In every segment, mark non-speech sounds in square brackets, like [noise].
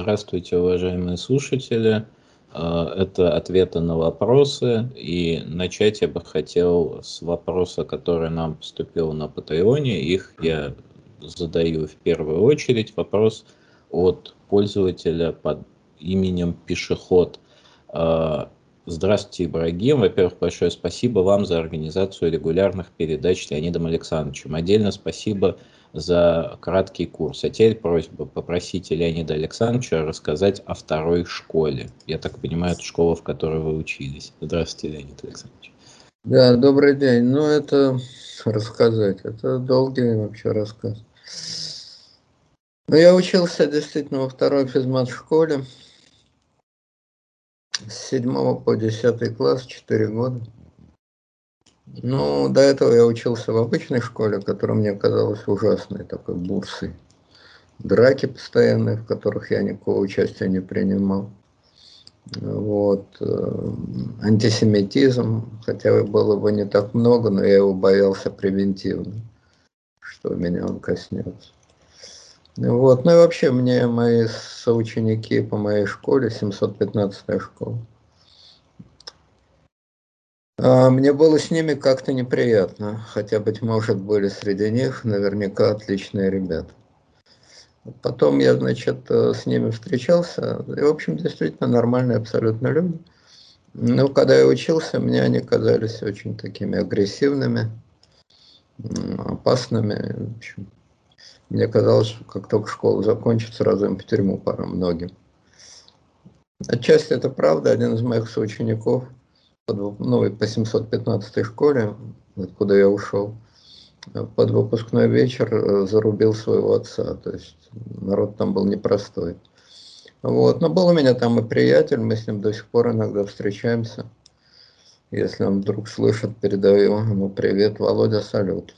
Здравствуйте, уважаемые слушатели. Э, это ответы на вопросы. И начать я бы хотел с вопроса, который нам поступил на Патреоне. Их я задаю в первую очередь. Вопрос от пользователя под именем Пешеход. Э, Здравствуйте, Ибрагим. Во-первых, большое спасибо вам за организацию регулярных передач с Леонидом Александровичем. Отдельно спасибо за краткий курс. А теперь просьба попросить Леонида Александровича рассказать о второй школе. Я так понимаю, это школа, в которой вы учились. Здравствуйте, Леонид Александрович. Да, добрый день. Ну, это рассказать, это долгий вообще рассказ. Ну, я учился действительно во второй физмат-школе с 7 по 10 класс, 4 года. Ну, до этого я учился в обычной школе, которая мне казалась ужасной, такой бурсой. Драки постоянные, в которых я никакого участия не принимал. Вот. Э, антисемитизм, хотя было бы не так много, но я его боялся превентивно, что меня он коснется. Вот. Ну и вообще мне мои соученики по моей школе, 715 школа, мне было с ними как-то неприятно, хотя, быть может, были среди них наверняка отличные ребята. Потом я, значит, э, с ними встречался, и, в общем, действительно нормальные абсолютно люди. Но когда я учился, мне они казались очень такими агрессивными, опасными. В общем, мне казалось, что как только школа закончится, сразу им в тюрьму пора многим. Отчасти это правда. Один из моих соучеников – ну, по 715 школе, откуда я ушел, под выпускной вечер э, зарубил своего отца. То есть народ там был непростой. Вот. Но был у меня там и приятель, мы с ним до сих пор иногда встречаемся. Если он вдруг слышит, передаю ему привет, Володя, салют.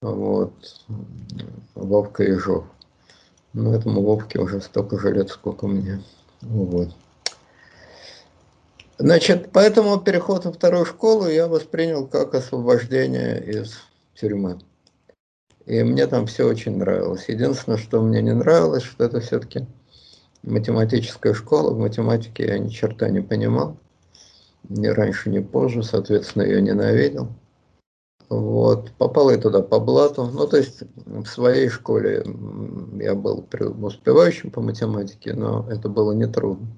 Вот. Вовка Ежов. Ну, этому Вовке уже столько же лет, сколько мне. Вот. Значит, поэтому переход во вторую школу я воспринял как освобождение из тюрьмы. И мне там все очень нравилось. Единственное, что мне не нравилось, что это все-таки математическая школа. В математике я ни черта не понимал. Ни раньше, ни позже. Соответственно, ее ненавидел. Вот. Попал я туда по блату. Ну, то есть в своей школе я был успевающим по математике, но это было нетрудно.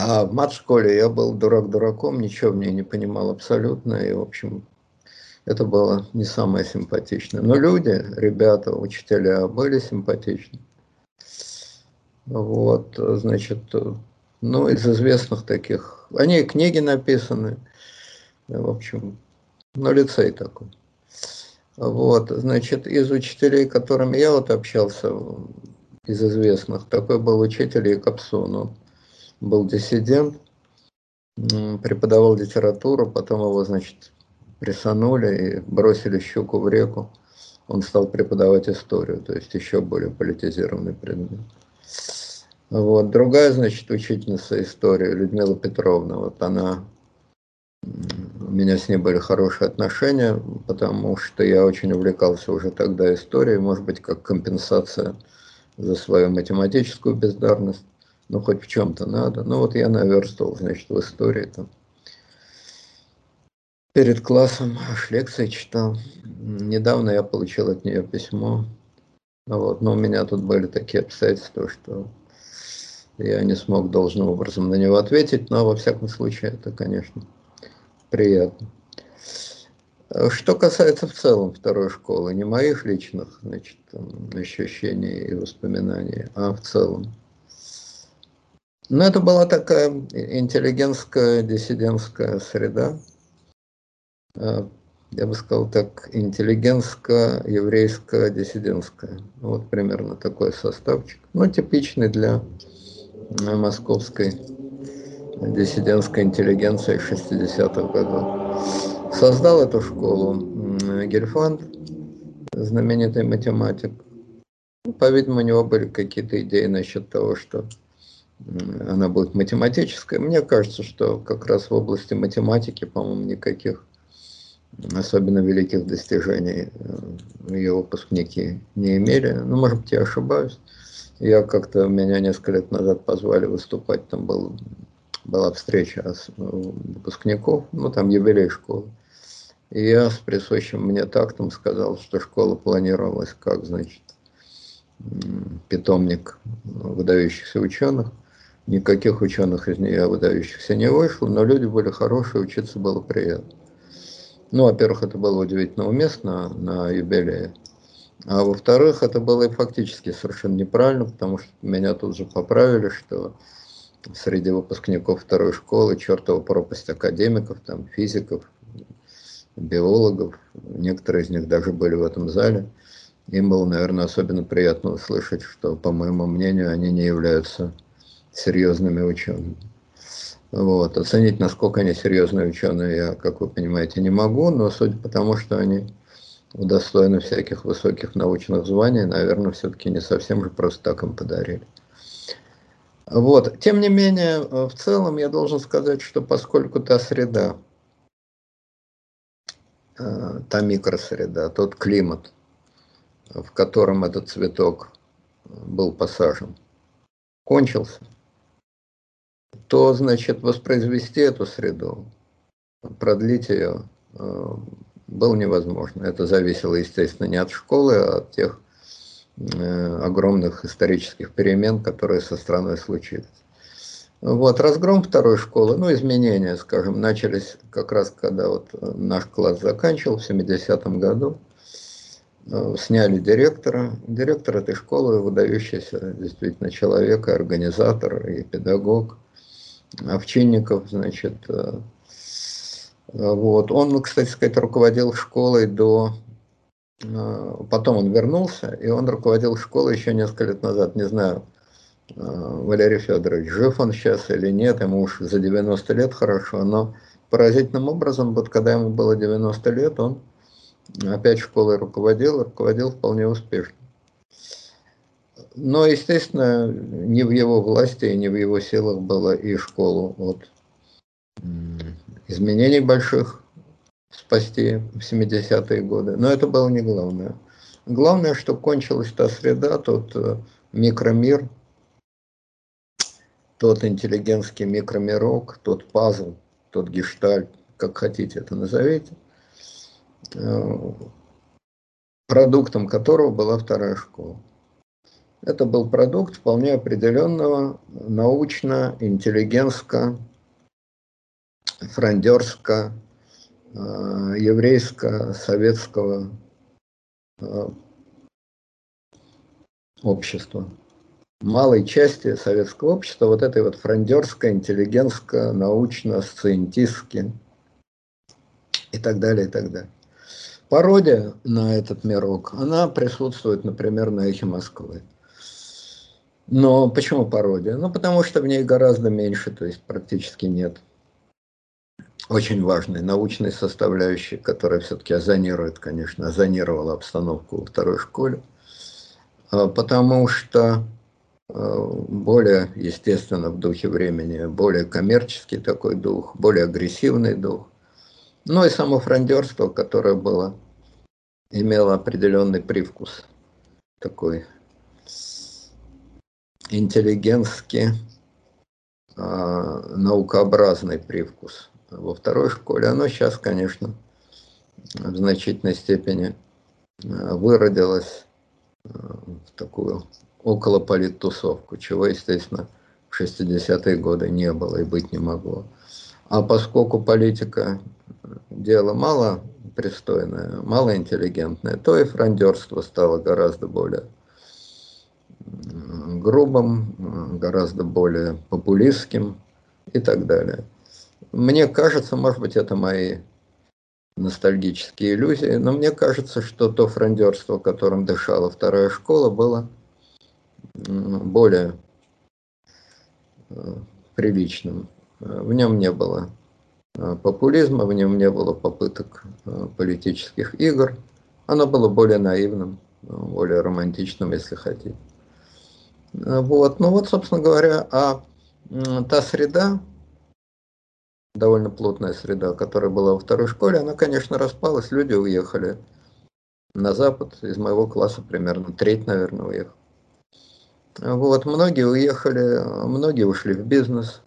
А в мат-школе я был дурак дураком, ничего в ней не понимал абсолютно. И, в общем, это было не самое симпатичное. Но люди, ребята, учителя были симпатичны. Вот, значит, ну, из известных таких, они книги написаны, в общем, ну, лицей такой. Вот, значит, из учителей, которыми я вот общался, из известных, такой был учитель Якобсон, он был диссидент, преподавал литературу, потом его, значит, прессанули и бросили щуку в реку. Он стал преподавать историю, то есть еще более политизированный предмет. Вот. Другая, значит, учительница истории, Людмила Петровна, вот она, у меня с ней были хорошие отношения, потому что я очень увлекался уже тогда историей, может быть, как компенсация за свою математическую бездарность ну хоть в чем-то надо. Ну вот я наверстывал, значит, в истории там. Перед классом аж лекции читал. Недавно я получил от нее письмо. Ну вот, но у меня тут были такие обстоятельства, что я не смог должным образом на него ответить, но во всяком случае это, конечно, приятно. Что касается в целом второй школы, не моих личных значит, ощущений и воспоминаний, а в целом. Ну, это была такая интеллигентская, диссидентская среда. А, я бы сказал так, интеллигентская, еврейская, диссидентская. Вот примерно такой составчик. Ну, типичный для э, московской диссидентской интеллигенции 60-х годов. Создал эту школу Гельфанд, знаменитый математик. По-видимому, у него были какие-то идеи насчет того, что она будет математическая. Мне кажется, что как раз в области математики, по-моему, никаких особенно великих достижений ее выпускники не имели. Ну, может быть, я ошибаюсь. Я как-то, меня несколько лет назад позвали выступать, там был, была встреча выпускников, ну, там юбилей школы. И я с присущим мне тактом сказал, что школа планировалась как, значит, питомник выдающихся ученых. Никаких ученых из нее выдающихся не вышло, но люди были хорошие, учиться было приятно. Ну, во-первых, это было удивительно уместно на юбилее. А во-вторых, это было и фактически совершенно неправильно, потому что меня тут же поправили, что среди выпускников второй школы чертова пропасть академиков, там, физиков, биологов, некоторые из них даже были в этом зале. Им было, наверное, особенно приятно услышать, что, по моему мнению, они не являются серьезными учеными. Вот. Оценить, насколько они серьезные ученые, я, как вы понимаете, не могу, но судя по тому, что они удостоены всяких высоких научных званий, наверное, все-таки не совсем же просто так им подарили. Вот. Тем не менее, в целом я должен сказать, что поскольку та среда, э, та микросреда, тот климат, в котором этот цветок был посажен, кончился, то, значит, воспроизвести эту среду, продлить ее э, было невозможно. Это зависело, естественно, не от школы, а от тех э, огромных исторических перемен, которые со страной случились. Вот, разгром второй школы, ну, изменения, скажем, начались как раз, когда вот наш класс заканчивал в 70-м году. Э, сняли директора. Директор этой школы выдающийся действительно человек, и организатор, и педагог. Овчинников, значит, э, вот. Он, кстати сказать, руководил школой до... Э, потом он вернулся, и он руководил школой еще несколько лет назад, не знаю, э, Валерий Федорович, жив он сейчас или нет, ему уж за 90 лет хорошо, но поразительным образом, вот когда ему было 90 лет, он опять школой руководил, руководил вполне успешно. Но, естественно, не в его власти и не в его силах было и школу от изменений больших спасти в 70-е годы. Но это было не главное. Главное, что кончилась та среда, тот э, микромир, тот интеллигентский микромирок, тот пазл, тот гештальт, как хотите это назовите, э, продуктом которого была вторая школа. Это был продукт вполне определенного научно-интеллигентско франдерско э, еврейско-советского э, общества. Малой части советского общества, вот этой вот франдерско, интеллигентско, научно, сциентистски и так далее, и так далее. Пародия на этот мирок, она присутствует, например, на «Эхе Москвы». Но почему пародия? Ну, потому что в ней гораздо меньше, то есть практически нет очень важной научной составляющей, которая все-таки озонирует, конечно, озонировала обстановку во второй школе, а, потому что а, более, естественно, в духе времени, более коммерческий такой дух, более агрессивный дух, ну и само франдерство, которое было, имело определенный привкус, такой интеллигентский, а, наукообразный привкус во второй школе. Оно сейчас, конечно, в значительной степени э, выродилось э, в такую около политтусовку, чего, естественно, в 60-е годы не было и быть не могло. А поскольку политика дело мало пристойное, мало интеллигентное, то и франдерство стало гораздо более грубым, гораздо более популистским и так далее. Мне кажется, может быть, это мои ностальгические иллюзии, но мне кажется, что то франдерство, которым дышала вторая школа, было более э, приличным. В нем не было э, популизма, в нем не было попыток э, политических игр. Оно было более наивным, более романтичным, если хотите. Вот. Ну вот, собственно говоря, а та среда, довольно плотная среда, которая была во второй школе, она, конечно, распалась, люди уехали на запад, из моего класса примерно треть, наверное, уехал. Вот, многие уехали, многие ушли в бизнес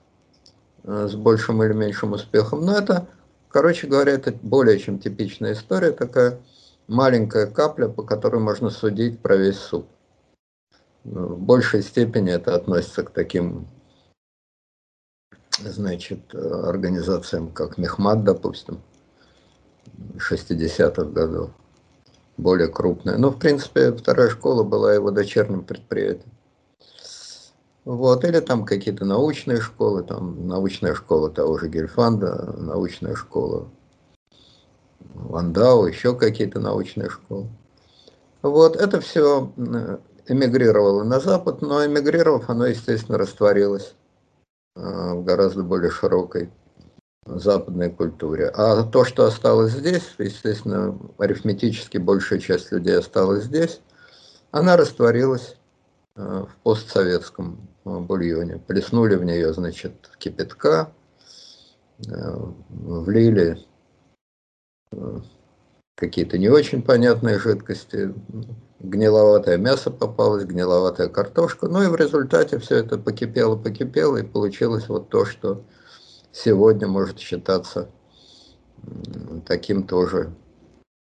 э, с большим или меньшим успехом, но это, короче говоря, это более чем типичная история, такая маленькая капля, по которой можно судить про весь суп. В большей степени это относится к таким значит, организациям, как Мехмат, допустим, 60-х годов, более крупная. Но, ну, в принципе, вторая школа была его дочерним предприятием. Вот, или там какие-то научные школы, там научная школа того же Гельфанда, научная школа Вандау, еще какие-то научные школы. Вот, это все эмигрировало на Запад, но эмигрировав, оно, естественно, растворилось Э, в гораздо более широкой западной культуре. А то, что осталось здесь, естественно, арифметически большая часть людей осталась здесь, она растворилась э, в постсоветском э, бульоне. Плеснули в нее, значит, кипятка, влили какие-то не очень понятные жидкости, гниловатое мясо попалось, гниловатая картошка. Ну и в результате все это покипело, покипело, и получилось вот то, что сегодня может считаться таким тоже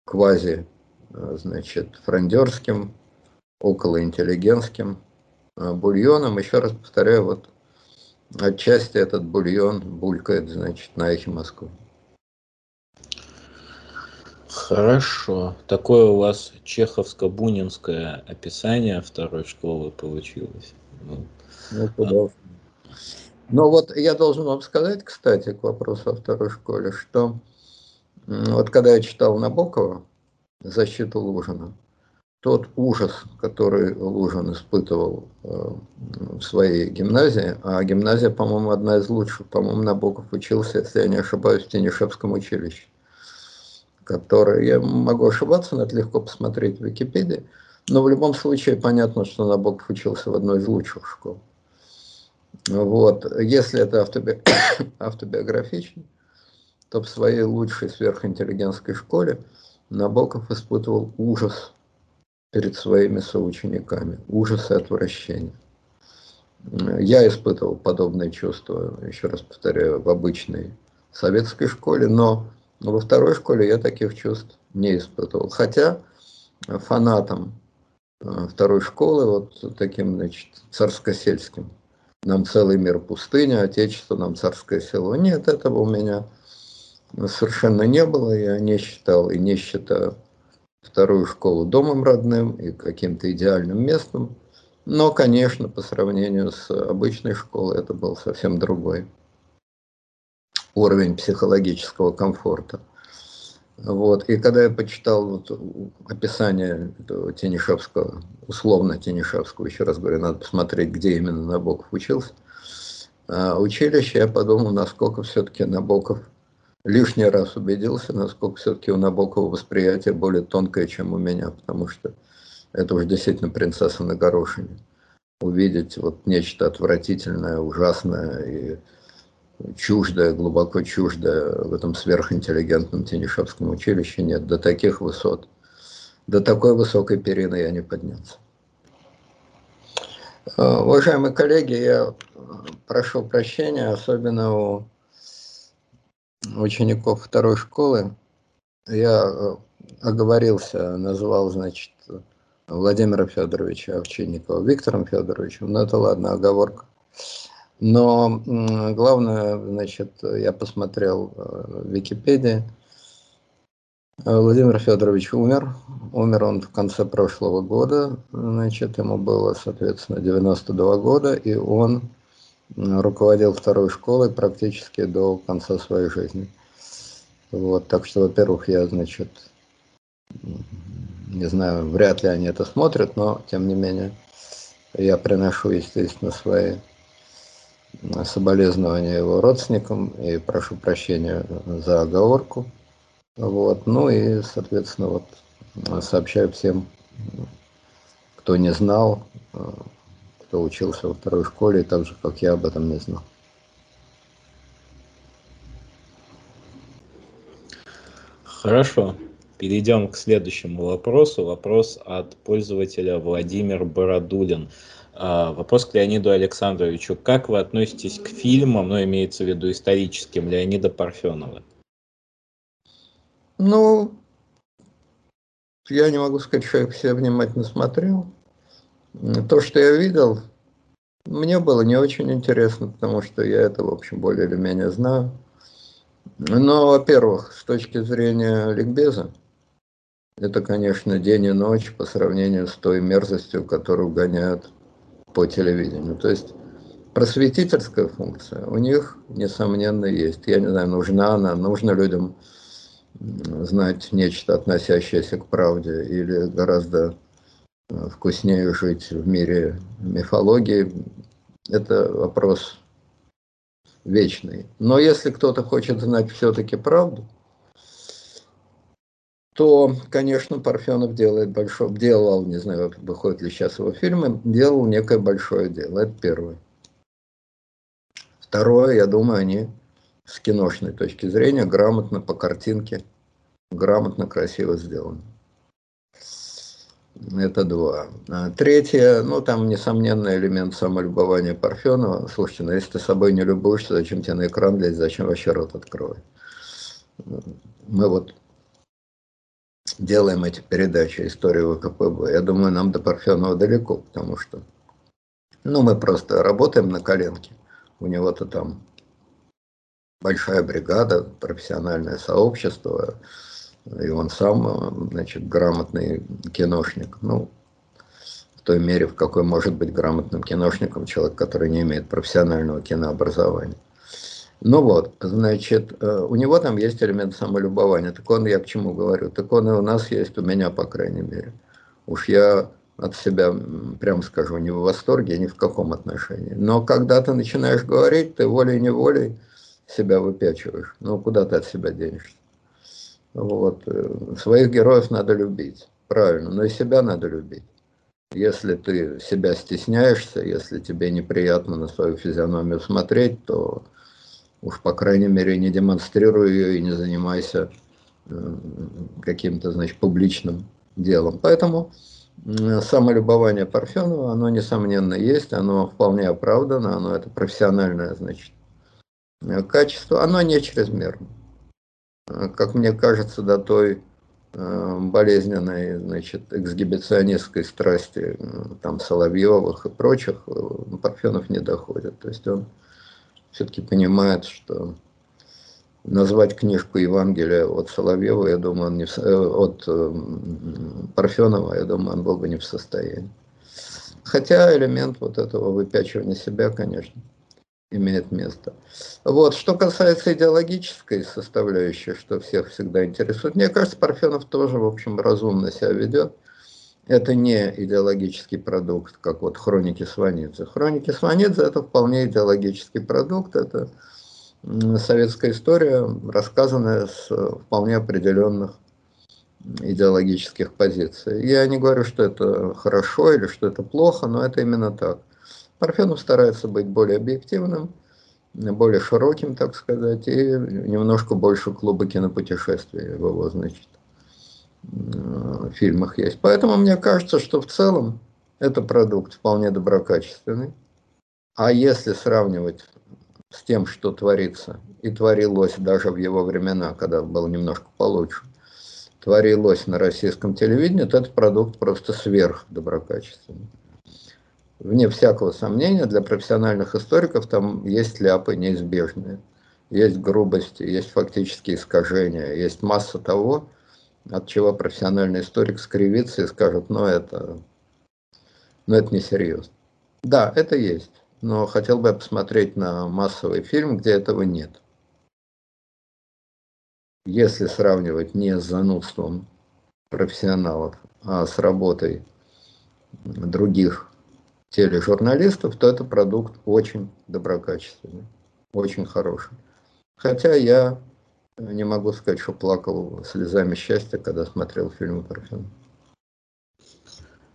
квази, значит, франдерским, околоинтеллигентским а, бульоном. Еще раз повторяю, вот отчасти этот бульон булькает, значит, на эхе Москвы. Хорошо. Такое у вас чеховско-бунинское описание второй школы получилось. Ну, ну, куда Но вот я должен вам сказать, кстати, к вопросу о второй школе, что вот когда я читал Набокова «Защиту Лужина», тот ужас, который Лужин испытывал э, в своей гимназии, а гимназия, по-моему, одна из лучших, по-моему, Набоков учился, если я не ошибаюсь, в Тенишевском училище который, я могу ошибаться, но это легко посмотреть в Википедии, но в любом случае понятно, что Набоков учился в одной из лучших школ. Вот. Если это автоби... [coughs] автобиографично, то в своей лучшей сверхинтеллигентской школе Набоков испытывал ужас перед своими соучениками, ужас и отвращение. Я испытывал подобные чувства, еще раз повторяю, в обычной советской школе, но но во второй школе я таких чувств не испытывал. Хотя фанатом э, второй школы, вот таким, значит, царскосельским, нам целый мир пустыня, отечество нам царское село. Нет, этого у меня совершенно не было. Я не считал и не считаю вторую школу домом родным и каким-то идеальным местом. Но, конечно, по сравнению с обычной школой это был совсем другой уровень психологического комфорта. Вот. И когда я почитал вот описание Тенишевского, условно Тенишевского, еще раз говорю, надо посмотреть, где именно Набоков учился, а, училище, я подумал, насколько все-таки Набоков лишний раз убедился, насколько все-таки у Набокова восприятие более тонкое, чем у меня, потому что это уже действительно принцесса на горошине. Увидеть вот нечто отвратительное, ужасное и чуждое, глубоко чуждое в этом сверхинтеллигентном Тенишевском училище нет. До таких высот, до такой высокой перины я не поднялся. Э, уважаемые коллеги, я прошу прощения, особенно у учеников второй школы. Я э, оговорился, назвал, значит, Владимира Федоровича Овчинникова Виктором Федоровичем, но это ладно, оговорка. Но главное, значит, я посмотрел э, в Википедии. Владимир Федорович умер. Умер он в конце прошлого года. Значит, ему было, соответственно, 92 года, и он руководил второй школой практически до конца своей жизни. Вот, так что, во-первых, я, значит, не знаю, вряд ли они это смотрят, но, тем не менее, я приношу, естественно, свои соболезнования его родственникам и прошу прощения за оговорку. Вот. Ну и, соответственно, вот сообщаю всем, кто не знал, кто учился во второй школе, так же, как я об этом не знал. Хорошо. Перейдем к следующему вопросу. Вопрос от пользователя Владимир Бородулин. А, вопрос к Леониду Александровичу. Как вы относитесь к фильмам, ну, имеется в виду историческим, Леонида Парфенова? Ну, я не могу сказать, что я все внимательно смотрел. То, что я видел, мне было не очень интересно, потому что я это, в общем, более или менее знаю. Но, во-первых, с точки зрения ликбеза, это, конечно, день и ночь по сравнению с той мерзостью, которую гоняют по телевидению. То есть просветительская функция у них, несомненно, есть. Я не знаю, нужна она, нужно людям знать нечто, относящееся к правде, или гораздо э, вкуснее жить в мире мифологии. Это вопрос вечный. Но если кто-то хочет знать все-таки правду, то, конечно, Парфенов делает большое, делал, не знаю, выходят ли сейчас его фильмы, делал некое большое дело. Это первое. Второе, я думаю, они с киношной точки зрения грамотно по картинке, грамотно, красиво сделаны. Это два. А третье, ну там несомненный элемент самолюбования Парфенова. Слушайте, ну если ты собой не любуешься, зачем тебе на экран лезть, зачем вообще рот открывать? Мы вот делаем эти передачи «История ВКПБ». Я думаю, нам до Парфенова далеко, потому что ну, мы просто работаем на коленке. У него-то там большая бригада, профессиональное сообщество, и он сам, значит, грамотный киношник. Ну, в той мере, в какой может быть грамотным киношником человек, который не имеет профессионального кинообразования. Ну вот, значит, э, у него там есть элемент самолюбования. Так он, я к чему говорю, так он и у нас есть, у меня, по крайней мере. Уж я от себя, прямо скажу, не в восторге, ни в каком отношении. Но когда ты начинаешь говорить, ты волей-неволей себя выпячиваешь. Ну, куда ты от себя денешься? Вот. Э, своих героев надо любить, правильно, но и себя надо любить. Если ты себя стесняешься, если тебе неприятно на свою физиономию смотреть, то уж по крайней мере не демонстрируй ее и не занимайся э, каким-то, значит, публичным делом. Поэтому самолюбование Парфенова, оно, несомненно, есть, оно вполне оправдано, оно это профессиональное, значит, качество, оно не чрезмерно. Как мне кажется, до той э, болезненной, значит, эксгибиционистской страсти там Соловьевых и прочих э, Парфенов не доходит. То есть он все-таки понимает, что назвать книжку Евангелия от Соловьева, я думаю, он не в, э, от э, Парфенова, я думаю, он был бы не в состоянии. Хотя элемент вот этого выпячивания себя, конечно, имеет место. Вот, что касается идеологической составляющей, что всех всегда интересует, мне кажется, Парфенов тоже, в общем, разумно себя ведет. Это не идеологический продукт, как вот хроники Сванидзе. Хроники Сванидзе это вполне идеологический продукт, это советская история, рассказанная с вполне определенных идеологических позиций. Я не говорю, что это хорошо или что это плохо, но это именно так. Парфенов старается быть более объективным, более широким, так сказать, и немножко больше клуба кинопутешествий его, значит, Э, фильмах есть. Поэтому мне кажется, что в целом это продукт вполне доброкачественный. А если сравнивать с тем, что творится, и творилось даже в его времена, когда было немножко получше, творилось на российском телевидении, то этот продукт просто сверх доброкачественный. Вне всякого сомнения, для профессиональных историков там есть ляпы неизбежные. Есть грубости, есть фактические искажения, есть масса того, от чего профессиональный историк скривится и скажет, ну это, ну это несерьезно. Да, это есть, но хотел бы посмотреть на массовый фильм, где этого нет. Если сравнивать не с занудством профессионалов, а с работой других тележурналистов, то это продукт очень доброкачественный, очень хороший. Хотя я не могу сказать, что плакал слезами счастья, когда смотрел фильм «Парфюм».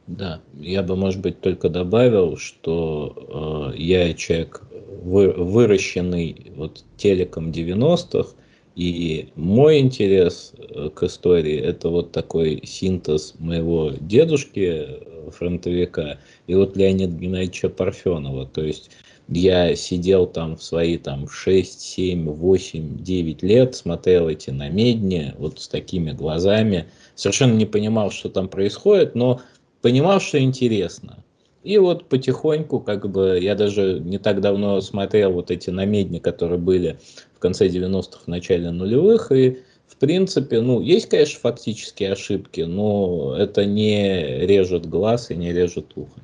Да, я бы, может быть, только добавил, что э, я человек, вы, выращенный вот телеком 90-х, И мой интерес э, к истории – это вот такой синтез моего дедушки, э, фронтовика, и вот Леонида Геннадьевича Парфенова. То есть я сидел там в свои там 6, 7, 8, 9 лет, смотрел эти намедни вот с такими глазами, совершенно не понимал, что там происходит, но понимал, что интересно. И вот потихоньку, как бы, я даже не так давно смотрел вот эти намедни, которые были в конце 90-х, в начале нулевых, и в принципе, ну, есть, конечно, фактические ошибки, но это не режет глаз и не режет ухо.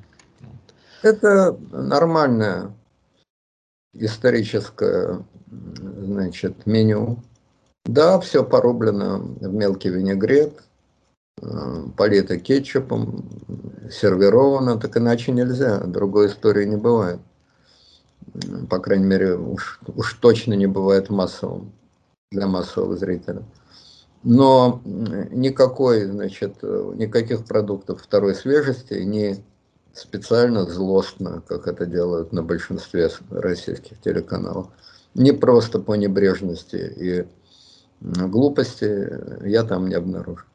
Это нормальное историческое, значит, меню. Да, все порублено в мелкий винегрет, Э, полито кетчупом, сервировано, так иначе нельзя, другой истории не бывает. По крайней мере, уж, уж точно не бывает массовым для массового зрителя. Но никакой, значит, никаких продуктов второй свежести, не специально злостно, как это делают на большинстве российских телеканалов, не просто по небрежности и глупости я там не обнаружил.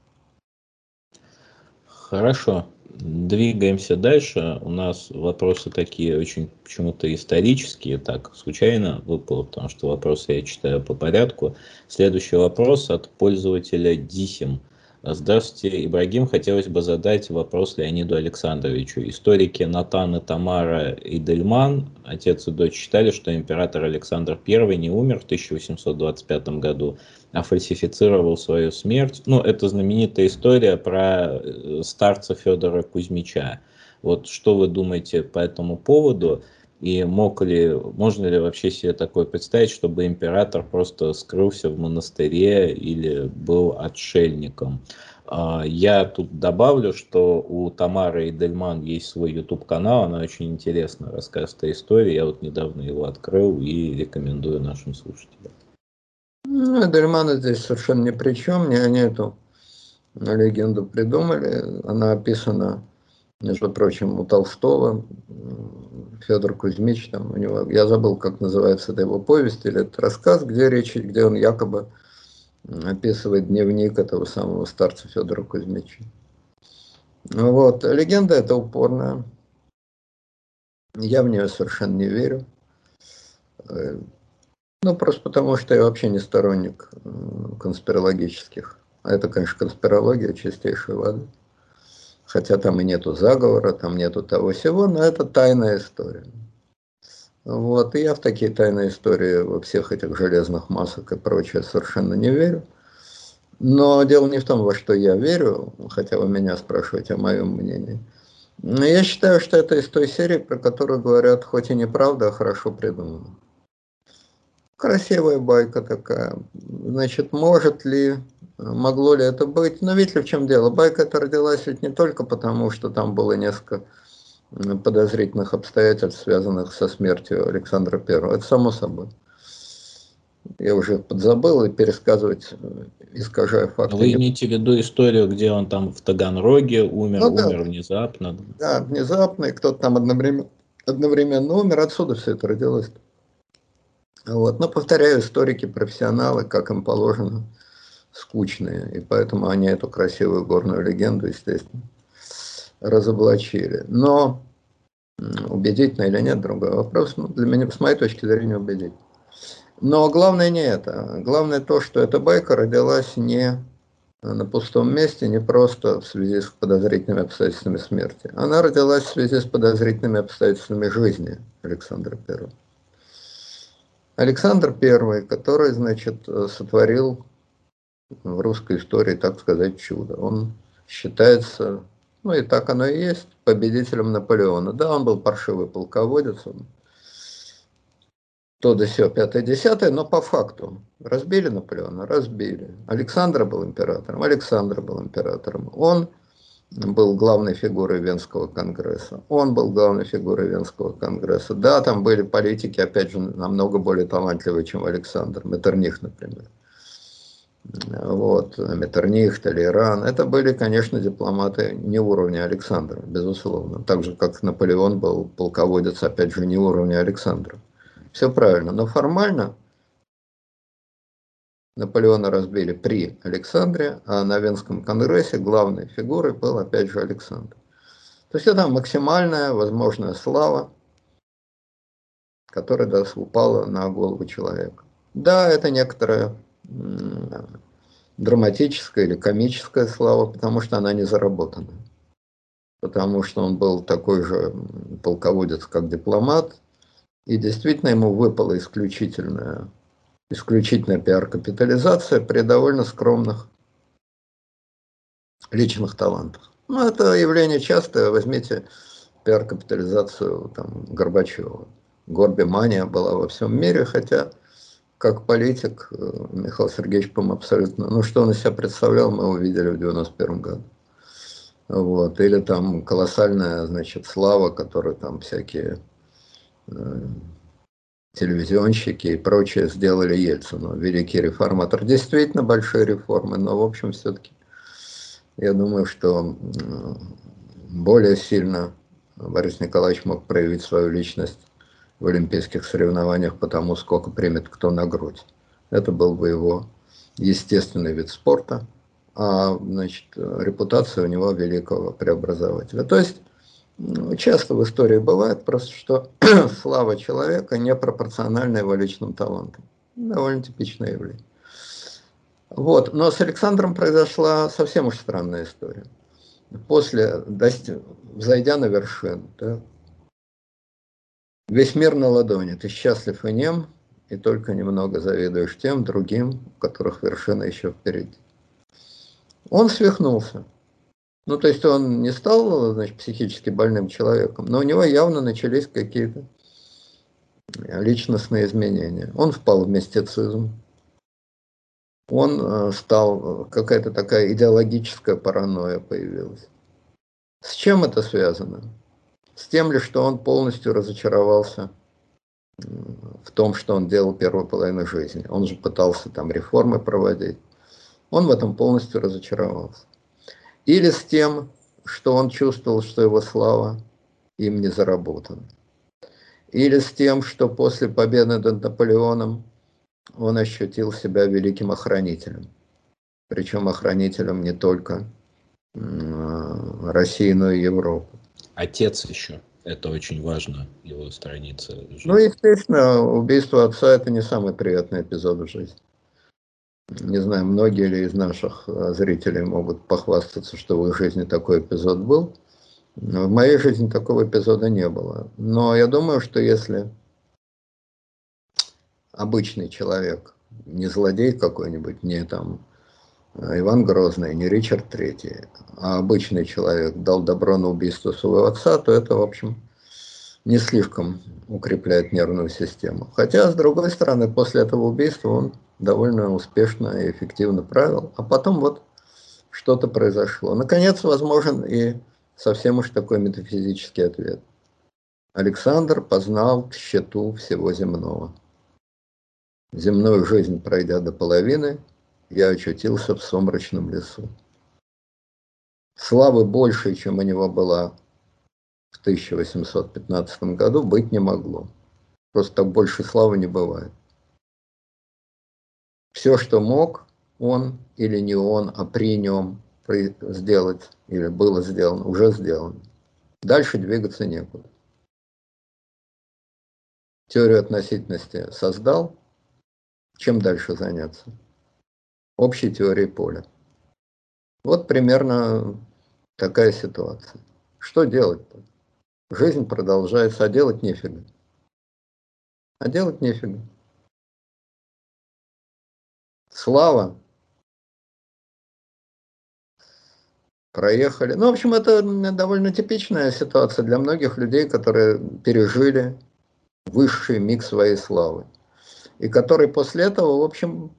Хорошо, двигаемся дальше. У нас вопросы такие очень почему-то исторические, так случайно выпало, потому что вопросы я читаю по порядку. Следующий вопрос от пользователя Дисим. Здравствуйте, Ибрагим. Хотелось бы задать вопрос Леониду Александровичу. Историки Натан и Тамара и Дельман, отец и дочь, считали, что император Александр I не умер в 1825 году, а фальсифицировал свою смерть. Ну, это знаменитая история про э, старца Федора Кузьмича. Вот что вы думаете по этому поводу? И мог ли, можно ли вообще себе такое представить, чтобы император просто скрылся в монастыре или был отшельником? А, я тут добавлю, что у Тамары Дельман есть свой YouTube канал, она очень интересно рассказывает о истории. Я вот недавно его открыл и рекомендую нашим слушателям. Ну, Дельмана здесь совершенно ни при чем, они эту легенду придумали. Она описана, между прочим, у Толстого, Федор Кузьмич, там у него, я забыл, как называется эта его повесть или этот рассказ, где речь, где он якобы описывает дневник этого самого старца Федора Кузьмича. Вот. Легенда эта упорная. Я в нее совершенно не верю. Э, ну, просто потому, что я вообще не сторонник конспирологических. А это, конечно, конспирология чистейшей воды. Хотя там и нету заговора, там нету того всего, но это тайная история. Вот, и я в такие тайные истории во всех этих железных массах и прочее совершенно не верю. Но дело не в том, во что я верю, хотя вы меня спрашиваете о моем мнении. Но я считаю, что это из той серии, про которую говорят, хоть и неправда, а хорошо придумано. Красивая байка такая. Значит, может ли, могло ли это быть? Но видите в чем дело? Байка это родилась ведь не только потому, что там было несколько подозрительных обстоятельств, связанных со смертью Александра Первого. Это само собой. Я уже подзабыл и пересказывать, э, искажая факты. Вы имеете в виду историю, где он там в Таганроге умер, ну, да. умер внезапно? Да, внезапно, и кто-то там одновременно, одновременно умер, отсюда все это родилось. Вот. Но, повторяю, историки, профессионалы, как им положено, скучные. И поэтому они эту красивую горную легенду, естественно, разоблачили. Но убедительно или нет, другой вопрос. Ну, для меня, с моей точки зрения, убедительно. Но главное не это. Главное то, что эта байка родилась не на пустом месте, не просто в связи с подозрительными обстоятельствами смерти. Она родилась в связи с подозрительными обстоятельствами жизни Александра Первого. Александр I, который, значит, э, сотворил в русской истории, так сказать, чудо. Он считается, ну и так оно и есть, победителем Наполеона. Да, он был паршивый полководец, он то до сего, пятое, десятое, но по факту разбили Наполеона, разбили. Александр был императором, Александр был императором. Он был главной фигурой Венского конгресса. Он был главной фигурой Венского конгресса. Да, там были политики, опять же, намного более талантливые, чем Александр. Меттерних, например. Вот, Меттерних, Толеран. Это были, конечно, дипломаты не уровня Александра, безусловно. Так же, как Наполеон был полководец, опять же, не уровня Александра. Все правильно. Но формально Наполеона разбили при Александре, а на Венском конгрессе главной фигурой был опять же Александр. То есть это максимальная возможная слава, которая упала на голову человека. Да, это некоторая драматическая или комическая слава, потому что она не заработана. Потому что он был такой же полководец, как дипломат, и действительно ему выпала исключительная, исключительная пиар-капитализация при довольно скромных личных талантах. Ну, это явление частое. Возьмите пиар-капитализацию там, Горбачева. Горбимания была во всем мире, хотя как политик э, Михаил Сергеевич, по абсолютно... Ну, что он из себя представлял, мы увидели в 91 году. Вот. Или там колоссальная, значит, слава, которую там всякие э, телевизионщики и прочее сделали Ельцину. Великий реформатор. Действительно большие реформы, но, в общем, все-таки я думаю, что более сильно Борис Николаевич мог проявить свою личность в олимпийских соревнованиях потому, сколько примет кто на грудь. Это был бы его естественный вид спорта, а значит, репутация у него великого преобразователя. То есть часто в истории бывает просто, что [clears throat] слава человека не пропорциональна его личным талантам. Довольно типичное явление. Вот. Но с Александром произошла совсем уж странная история. После, зайдя на вершину, да, Весь мир на ладони, ты счастлив и нем, и только немного завидуешь тем другим, у которых вершина еще впереди. Он свихнулся. Ну, то есть он не стал, значит, психически больным человеком, но у него явно начались какие-то личностные изменения. Он впал в мистицизм. Он э, стал, какая-то такая идеологическая паранойя появилась. С чем это связано? С тем ли, что он полностью разочаровался в том, что он делал первую половину жизни. Он же пытался там реформы проводить. Он в этом полностью разочаровался. Или с тем, что он чувствовал, что его слава им не заработана. Или с тем, что после победы над Наполеоном он ощутил себя великим охранителем. Причем охранителем не только России, но и Европы отец еще. Это очень важно, его страница. Ну, естественно, убийство отца – это не самый приятный эпизод в жизни. Не знаю, многие ли из наших э, зрителей могут похвастаться, что в их жизни такой эпизод был. В моей жизни такого эпизода не было. Но я думаю, что если обычный человек, не злодей какой-нибудь, не там Иван Грозный, не Ричард Третий, а обычный человек дал добро на убийство своего отца, то это, в общем, не слишком укрепляет нервную систему. Хотя, с другой стороны, после этого убийства он довольно успешно и эффективно правил, а потом вот что-то произошло. Наконец, возможен и совсем уж такой метафизический ответ. Александр познал счету всего земного. Земную жизнь пройдя до половины – я очутился в сумрачном лесу. Славы больше, чем у него была в 1815 году, быть не могло. Просто так больше славы не бывает. Все, что мог он или не он, а при нем сделать или было сделано, уже сделано. Дальше двигаться некуда. Теорию относительности создал. Чем дальше заняться? Общей теории поля. Вот примерно такая ситуация. Что делать-то? Жизнь продолжается, а делать нефига. А делать нефига. Слава. Проехали. Ну, в общем, это довольно типичная ситуация для многих людей, которые пережили высший миг своей славы. И которые после этого, в общем,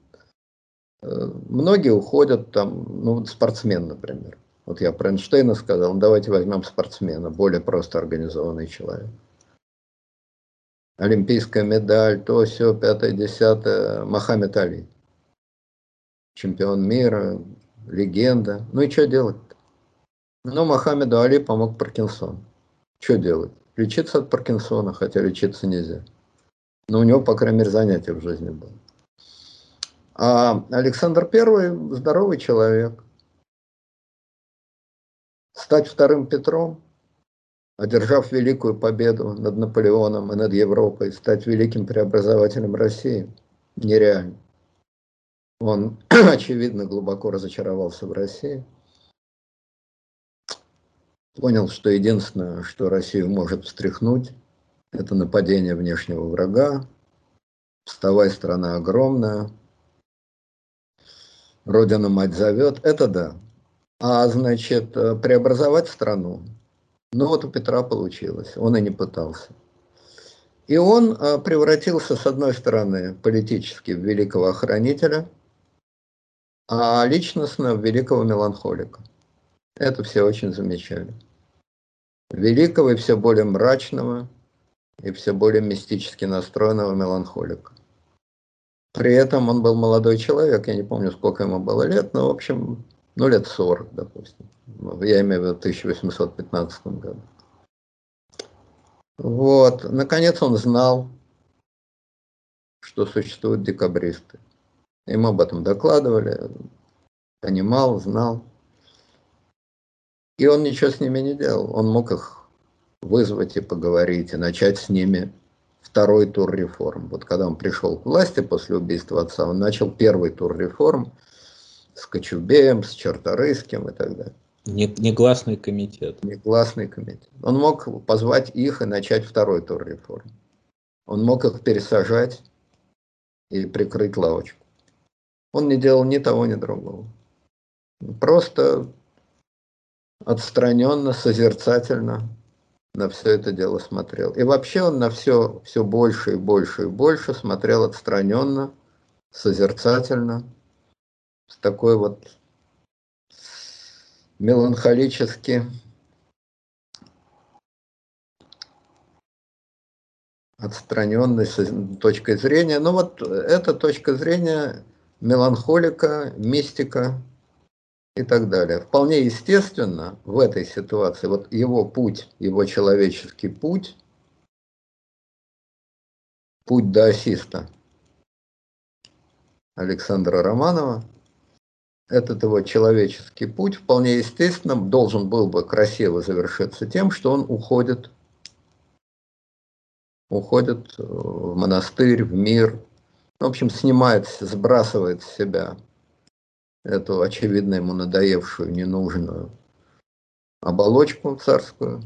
Многие уходят там, ну, спортсмен, например. Вот я про Эйнштейна сказал, ну, давайте возьмем спортсмена, более просто организованный человек. Олимпийская медаль, то, все, пятое, десятое, Мохаммед Али. Чемпион мира, легенда. Ну и что делать-то? Ну, Мохаммеду Али помог Паркинсон. Что делать? Лечиться от Паркинсона, хотя лечиться нельзя. Но у него, по крайней мере, занятие в жизни было. А Александр I здоровый человек. Стать вторым Петром, одержав великую победу над Наполеоном и над Европой, стать великим преобразователем России, нереально. Он, [clears throat] очевидно, глубоко разочаровался в России. Понял, что единственное, что Россию может встряхнуть, это нападение внешнего врага. Вставай, страна огромная. Родина мать зовет. Это да. А значит, э, преобразовать страну. Ну вот у Петра получилось. Он и не пытался. И он э, превратился, с одной стороны, политически в великого охранителя, а личностно в великого меланхолика. Это все очень замечали. Великого и все более мрачного, и все более мистически настроенного меланхолика. При этом он был молодой человек, я не помню, сколько ему было лет, но, в общем, ну, лет 40, допустим. Я имею в виду 1815 году. Вот. Наконец он знал, что существуют декабристы. Ему об этом докладывали, понимал, знал. И он ничего с ними не делал. Он мог их вызвать и поговорить, и начать с ними второй тур реформ. Вот когда он пришел к власти после убийства отца, он начал первый тур реформ с Кочубеем, с Черторыйским и так далее. Негласный комитет. Негласный комитет. Он мог позвать их и начать второй тур реформ. Он мог их пересажать и прикрыть лавочку. Он не делал ни того, ни другого. Просто отстраненно, созерцательно на все это дело смотрел. И вообще он на все, все больше и больше и больше смотрел отстраненно, созерцательно, с такой вот меланхолически отстраненной точкой зрения. Но вот эта точка зрения меланхолика, мистика и так далее. Вполне естественно в этой ситуации, вот его путь, его человеческий путь, путь даосиста Александра Романова, этот его человеческий путь вполне естественно должен был бы красиво завершиться тем, что он уходит, уходит в монастырь, в мир, в общем, снимает, сбрасывает с себя эту, очевидно, ему надоевшую, ненужную оболочку царскую.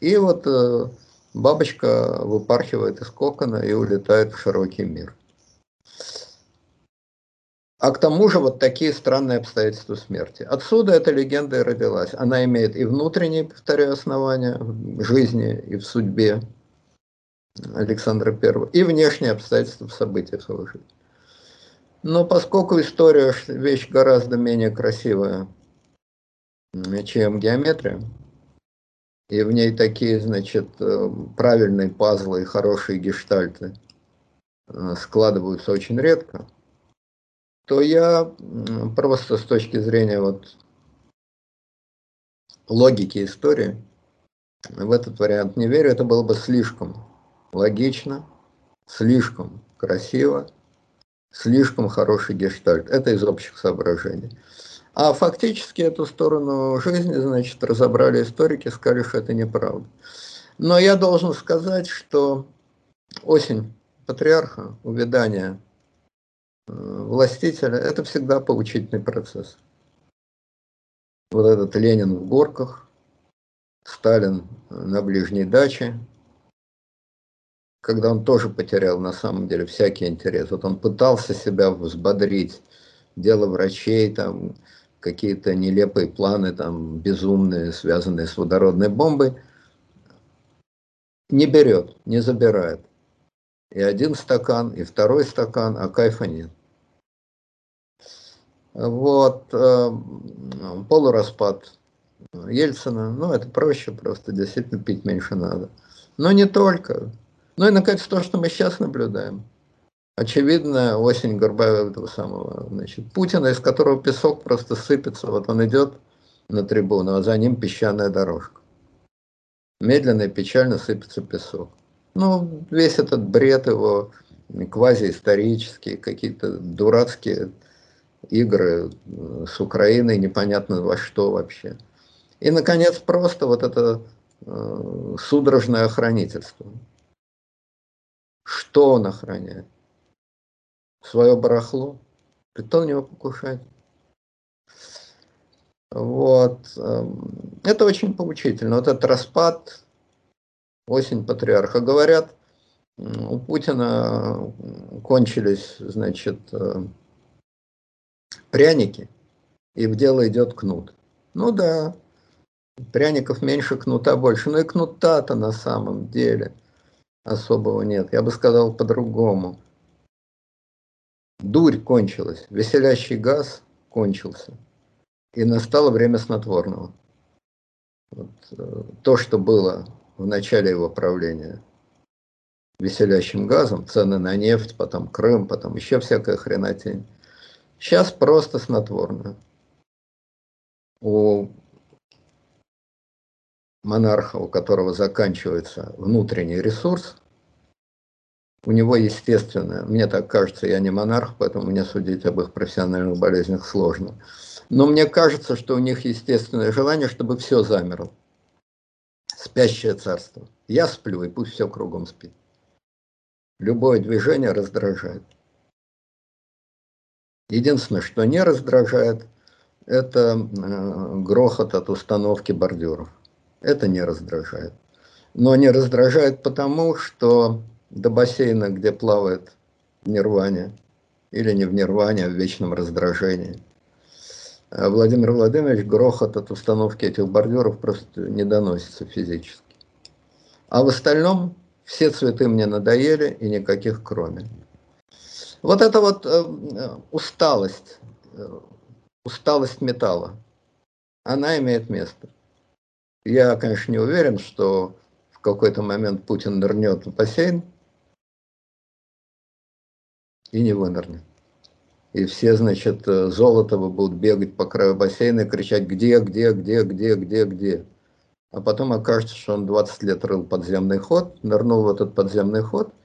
И вот э, бабочка выпархивает из кокона и улетает в широкий мир. А к тому же вот такие странные обстоятельства смерти. Отсюда эта легенда и родилась. Она имеет и внутренние, повторяю, основания в жизни и в судьбе Александра I, и внешние обстоятельства в событиях его жизни. Но поскольку история вещь гораздо менее красивая, чем геометрия, и в ней такие, значит, э, правильные пазлы и хорошие гештальты э, складываются очень редко, то я просто с точки зрения вот логики истории в этот вариант не верю. Это было бы слишком логично, слишком красиво слишком хороший гештальт. Это из общих соображений. А фактически эту сторону жизни, значит, разобрали историки, сказали, что это неправда. Но я должен сказать, что осень патриарха, увядание э, властителя, это всегда поучительный процесс. Вот этот Ленин в горках, Сталин на ближней даче, когда он тоже потерял на самом деле всякий интерес. Вот он пытался себя взбодрить, дело врачей, там какие-то нелепые планы, там безумные, связанные с водородной бомбой, не берет, не забирает. И один стакан, и второй стакан, а кайфа нет. Вот, э, полураспад Ельцина, ну это проще, просто действительно пить меньше надо. Но не только. Ну и, наконец, то, что мы сейчас наблюдаем. Очевидно, осень Горбаева этого самого, значит, Путина, из которого песок просто сыпется. Вот он идет на трибуну, а за ним песчаная дорожка. Медленно и печально сыпется песок. Ну, весь этот бред его квазиисторические, какие-то дурацкие игры э, с Украиной, непонятно во что вообще. И, наконец, просто вот это э, судорожное охранительство. Что он охраняет? Свое барахло? Кто на покушает? Вот. Эм, это очень поучительно. Вот этот распад, осень патриарха. Говорят, у Путина кончились, значит, э, пряники, и в дело идет кнут. Ну да, пряников меньше, кнута больше. Но и кнута-то на самом деле особого нет. Я бы сказал по-другому. Дурь кончилась, веселящий газ кончился. И настало время снотворного. Вот, э, то, что было в начале его правления веселящим газом, цены на нефть, потом Крым, потом еще всякая хренотень. Сейчас просто снотворное. У монарха, у которого заканчивается внутренний ресурс, у него естественно, мне так кажется, я не монарх, поэтому мне судить об их профессиональных болезнях сложно. Но мне кажется, что у них естественное желание, чтобы все замерло. Спящее царство. Я сплю, и пусть все кругом спит. Любое движение раздражает. Единственное, что не раздражает, это э, грохот от установки бордюров. Это не раздражает. Но не раздражает потому, что до бассейна, где плавает в нирване, или не в нирване, а в вечном раздражении. А Владимир Владимирович грохот от установки этих бордюров просто не доносится физически. А в остальном все цветы мне надоели и никаких кроме. Вот это вот э, усталость, э, усталость металла, она имеет место. Я, конечно, не уверен, что в какой-то момент Путин нырнет в бассейн и не вынырнет. И все, значит, э, Золотого будут бегать по краю бассейна и кричать «где, где, где, где, где, где?». А потом окажется, что он 20 лет рыл подземный ход, нырнул в этот подземный ход –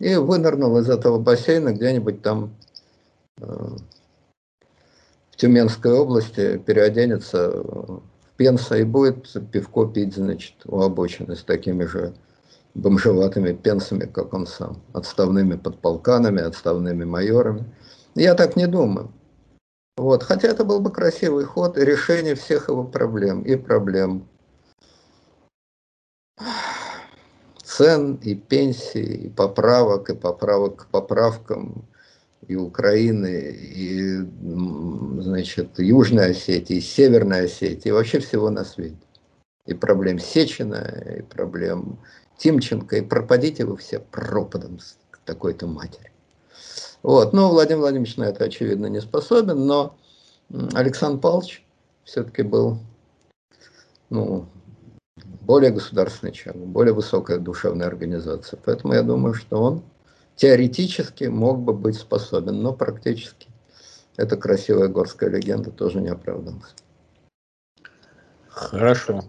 и вынырнул из этого бассейна где-нибудь там э, в Тюменской области, переоденется в пенса и будет пивко пить, значит, у обочины с такими же бомжеватыми пенсами, как он сам, отставными подполканами, отставными майорами. Я так не думаю. Вот. Хотя это был бы красивый ход и решение всех его проблем, и проблем цен, и пенсий, и поправок, и поправок к поправкам и Украины, и, значит, Южной Осетии, и Северной Осетии, и вообще всего на свете. И проблем Сечина, и проблем Тимченко, и пропадите вы все пропадом с такой-то матери. Вот. Ну, Владимир Владимирович на это, очевидно, не способен, но Александр Павлович все-таки был ну, более государственный человек, более высокая душевная организация. Поэтому я думаю, что он теоретически мог бы быть способен, но практически эта красивая горская легенда тоже не оправдалась. Хорошо.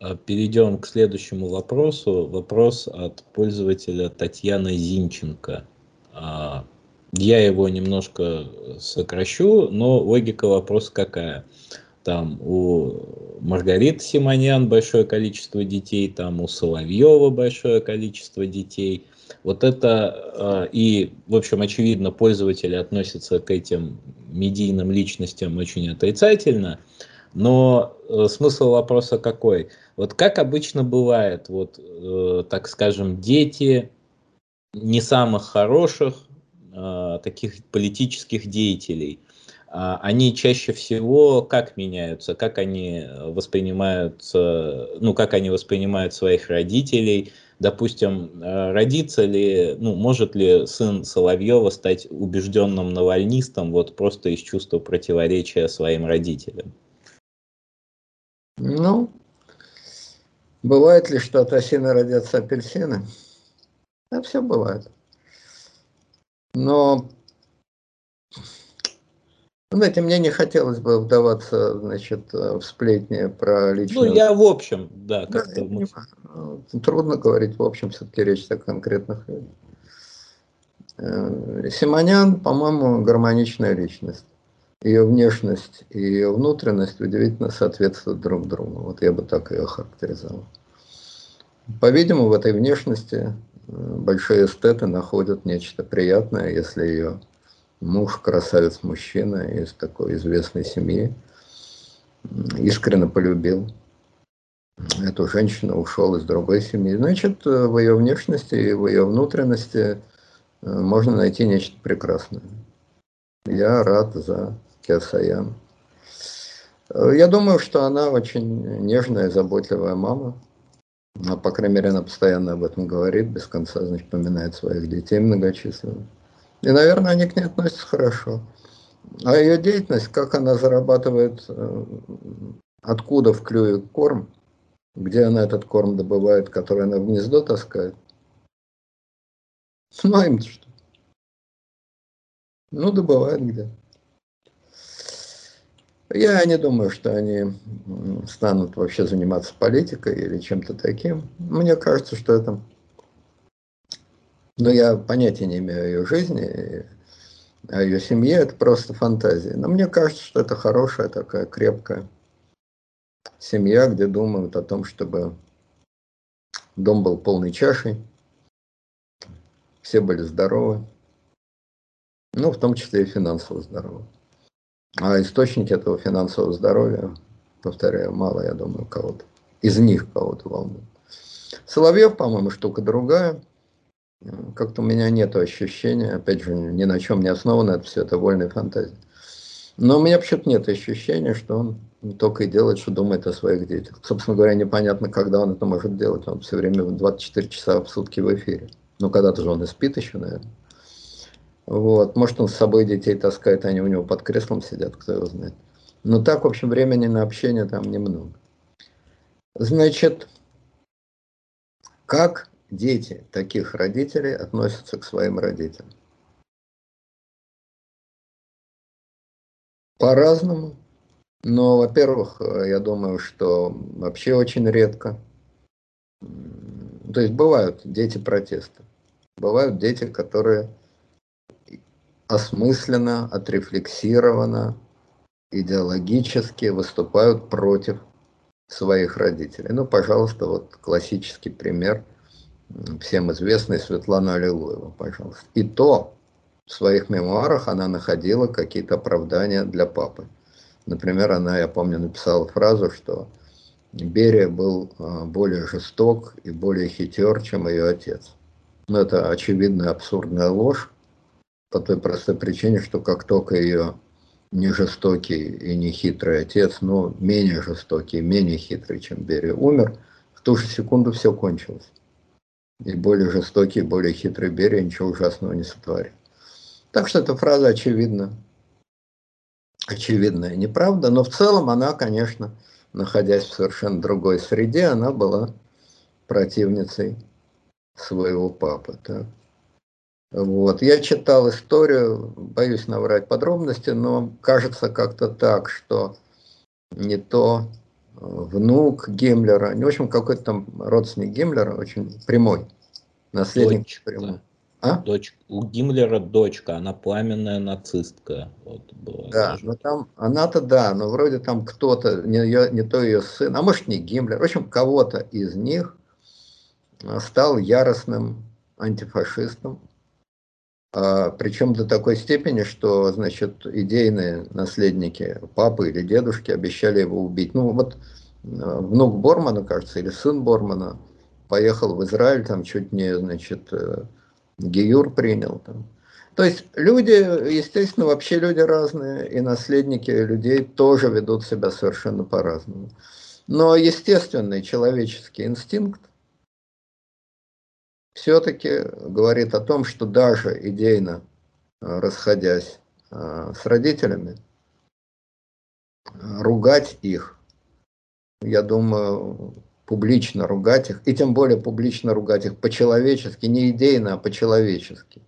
А перейдем к следующему вопросу. Вопрос от пользователя Татьяны Зинченко. А, я его немножко сокращу, но логика вопроса какая? Там у Маргариты Симонян большое количество детей, там у Соловьева большое количество детей. Вот это и, в общем, очевидно, пользователи относятся к этим медийным личностям очень отрицательно. Но э, смысл вопроса какой? Вот как обычно бывает, вот, э, так скажем, дети не самых хороших э, таких политических деятелей – а, они чаще всего как меняются, как они воспринимаются, ну, как они воспринимают своих родителей, допустим, э, родится ли, ну, может ли сын Соловьева стать убежденным навальнистом вот просто из чувства противоречия своим родителям? Ну, бывает ли, что от осины родятся апельсины? Да, все бывает. Но Знаете, мне не хотелось бы вдаваться, значит, в сплетни про личную... Ну, я в общем, да, как-то... Да, мы... Трудно говорить в общем, все-таки речь о конкретных людях. Э, Симонян, по-моему, гармоничная личность. Ее внешность и ее внутренность удивительно соответствуют друг другу. Вот я бы так ее характеризовал. По-видимому, в этой внешности э, большие эстеты находят нечто приятное, если ее муж, красавец-мужчина из такой известной семьи, искренне полюбил эту женщину, ушел из другой семьи. Значит, э, в ее внешности и в ее внутренности Э, можно найти нечто прекрасное. Я рад за Киасаян. Э, я думаю, что она очень нежная, заботливая мама. А, по крайней мере, она постоянно об этом говорит, без конца, значит, поминает своих детей многочисленных. И, наверное, они к ней относятся хорошо. А ее деятельность, как она зарабатывает, э, откуда в клюве корм, где она этот корм добывает, который она в гнездо таскает, Знаем-то что. Ну, да бывает где. Я не думаю, что они станут вообще заниматься политикой или чем-то таким. Мне кажется, что это... Но я понятия не имею о ее жизни, о ее семье, это просто фантазия. Но мне кажется, что это хорошая такая крепкая семья, где думают о том, чтобы дом был полной чашей, все были здоровы, ну, в том числе и финансово здоровы. А источники этого финансового здоровья, повторяю, мало, я думаю, кого-то. Из них кого-то волнует. Соловьев, по-моему, штука другая. Как-то у меня нет ощущения, опять же, ни на чем не основано, это все это вольная фантазия. Но у меня почему-то нет ощущения, что он только и делает, что думает о своих детях. Собственно говоря, непонятно, когда он это может делать. Он все время 24 часа в сутки в эфире. Ну, когда-то же он и спит еще, наверное. Вот. Может, он с собой детей таскает, они у него под креслом сидят, кто его знает. Но так, в общем, времени на общение там немного. Значит, как дети таких родителей относятся к своим родителям? По-разному. Но, во-первых, я думаю, что вообще очень редко. То есть бывают дети протеста. Бывают дети, которые осмысленно, отрефлексированно, идеологически выступают против своих родителей. Ну, пожалуйста, вот классический пример, всем известный Светлана Аллилуева, пожалуйста. И то в своих мемуарах она находила какие-то оправдания для папы. Например, она, я помню, написала фразу, что Берия был а, более жесток и более хитер, чем ее отец. Но это очевидная абсурдная ложь по той простой причине, что как только ее не жестокий и не хитрый отец, но менее жестокий, менее хитрый, чем Берия, умер, в ту же секунду все кончилось. И более жестокий, более хитрый Берия ничего ужасного не сотворил. Так что эта фраза очевидна, очевидная неправда, но в целом она, конечно, находясь в совершенно другой среде, она была противницей своего папы. Так? Вот. Я читал историю, боюсь наврать подробности, но кажется как-то так, что не то внук Гиммлера, в общем, какой-то там родственник Гиммлера, очень прямой, наследник Дочь, прямой. А? Дочь, у Гиммлера дочка, она пламенная нацистка. Вот, была да, даже. но там, она-то да, но вроде там кто-то, не, ее, не то ее сын, а может не Гиммлер, в общем, кого-то из них стал яростным антифашистом, а, причем до такой степени, что, значит, идейные наследники папы или дедушки обещали его убить. Ну вот а, внук Бормана, кажется, или сын Бормана поехал в Израиль, там чуть не, значит, э, Гиюр принял. Там. То есть люди, естественно, вообще люди разные, и наследники людей тоже ведут себя совершенно по-разному. Но естественный человеческий инстинкт все-таки говорит о том, что даже идейно э, расходясь э, с родителями, ругать их, я думаю, публично ругать их, и тем более публично ругать их по-человечески, не идейно, а по-человечески.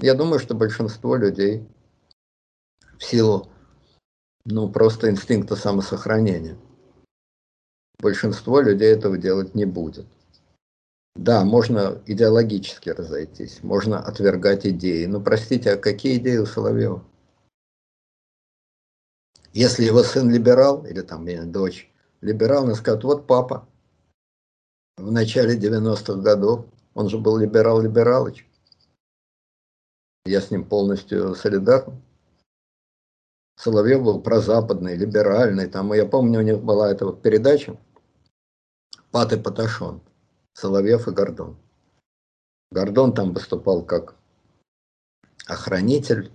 Я думаю, что большинство людей в силу ну, просто инстинкта самосохранения. Большинство людей этого делать не будет. Да, можно идеологически разойтись, можно отвергать идеи. Но простите, а какие идеи у Соловьева? Если его сын либерал, или там дочь либерал, он скажет, вот папа в начале 90-х годов, он же был либерал-либералыч. Я с ним полностью солидарен. Соловьев был прозападный, либеральный. Там, я помню, у них была эта вот передача «Пат и Паташон», Соловьев и Гордон. Гордон там выступал как охранитель,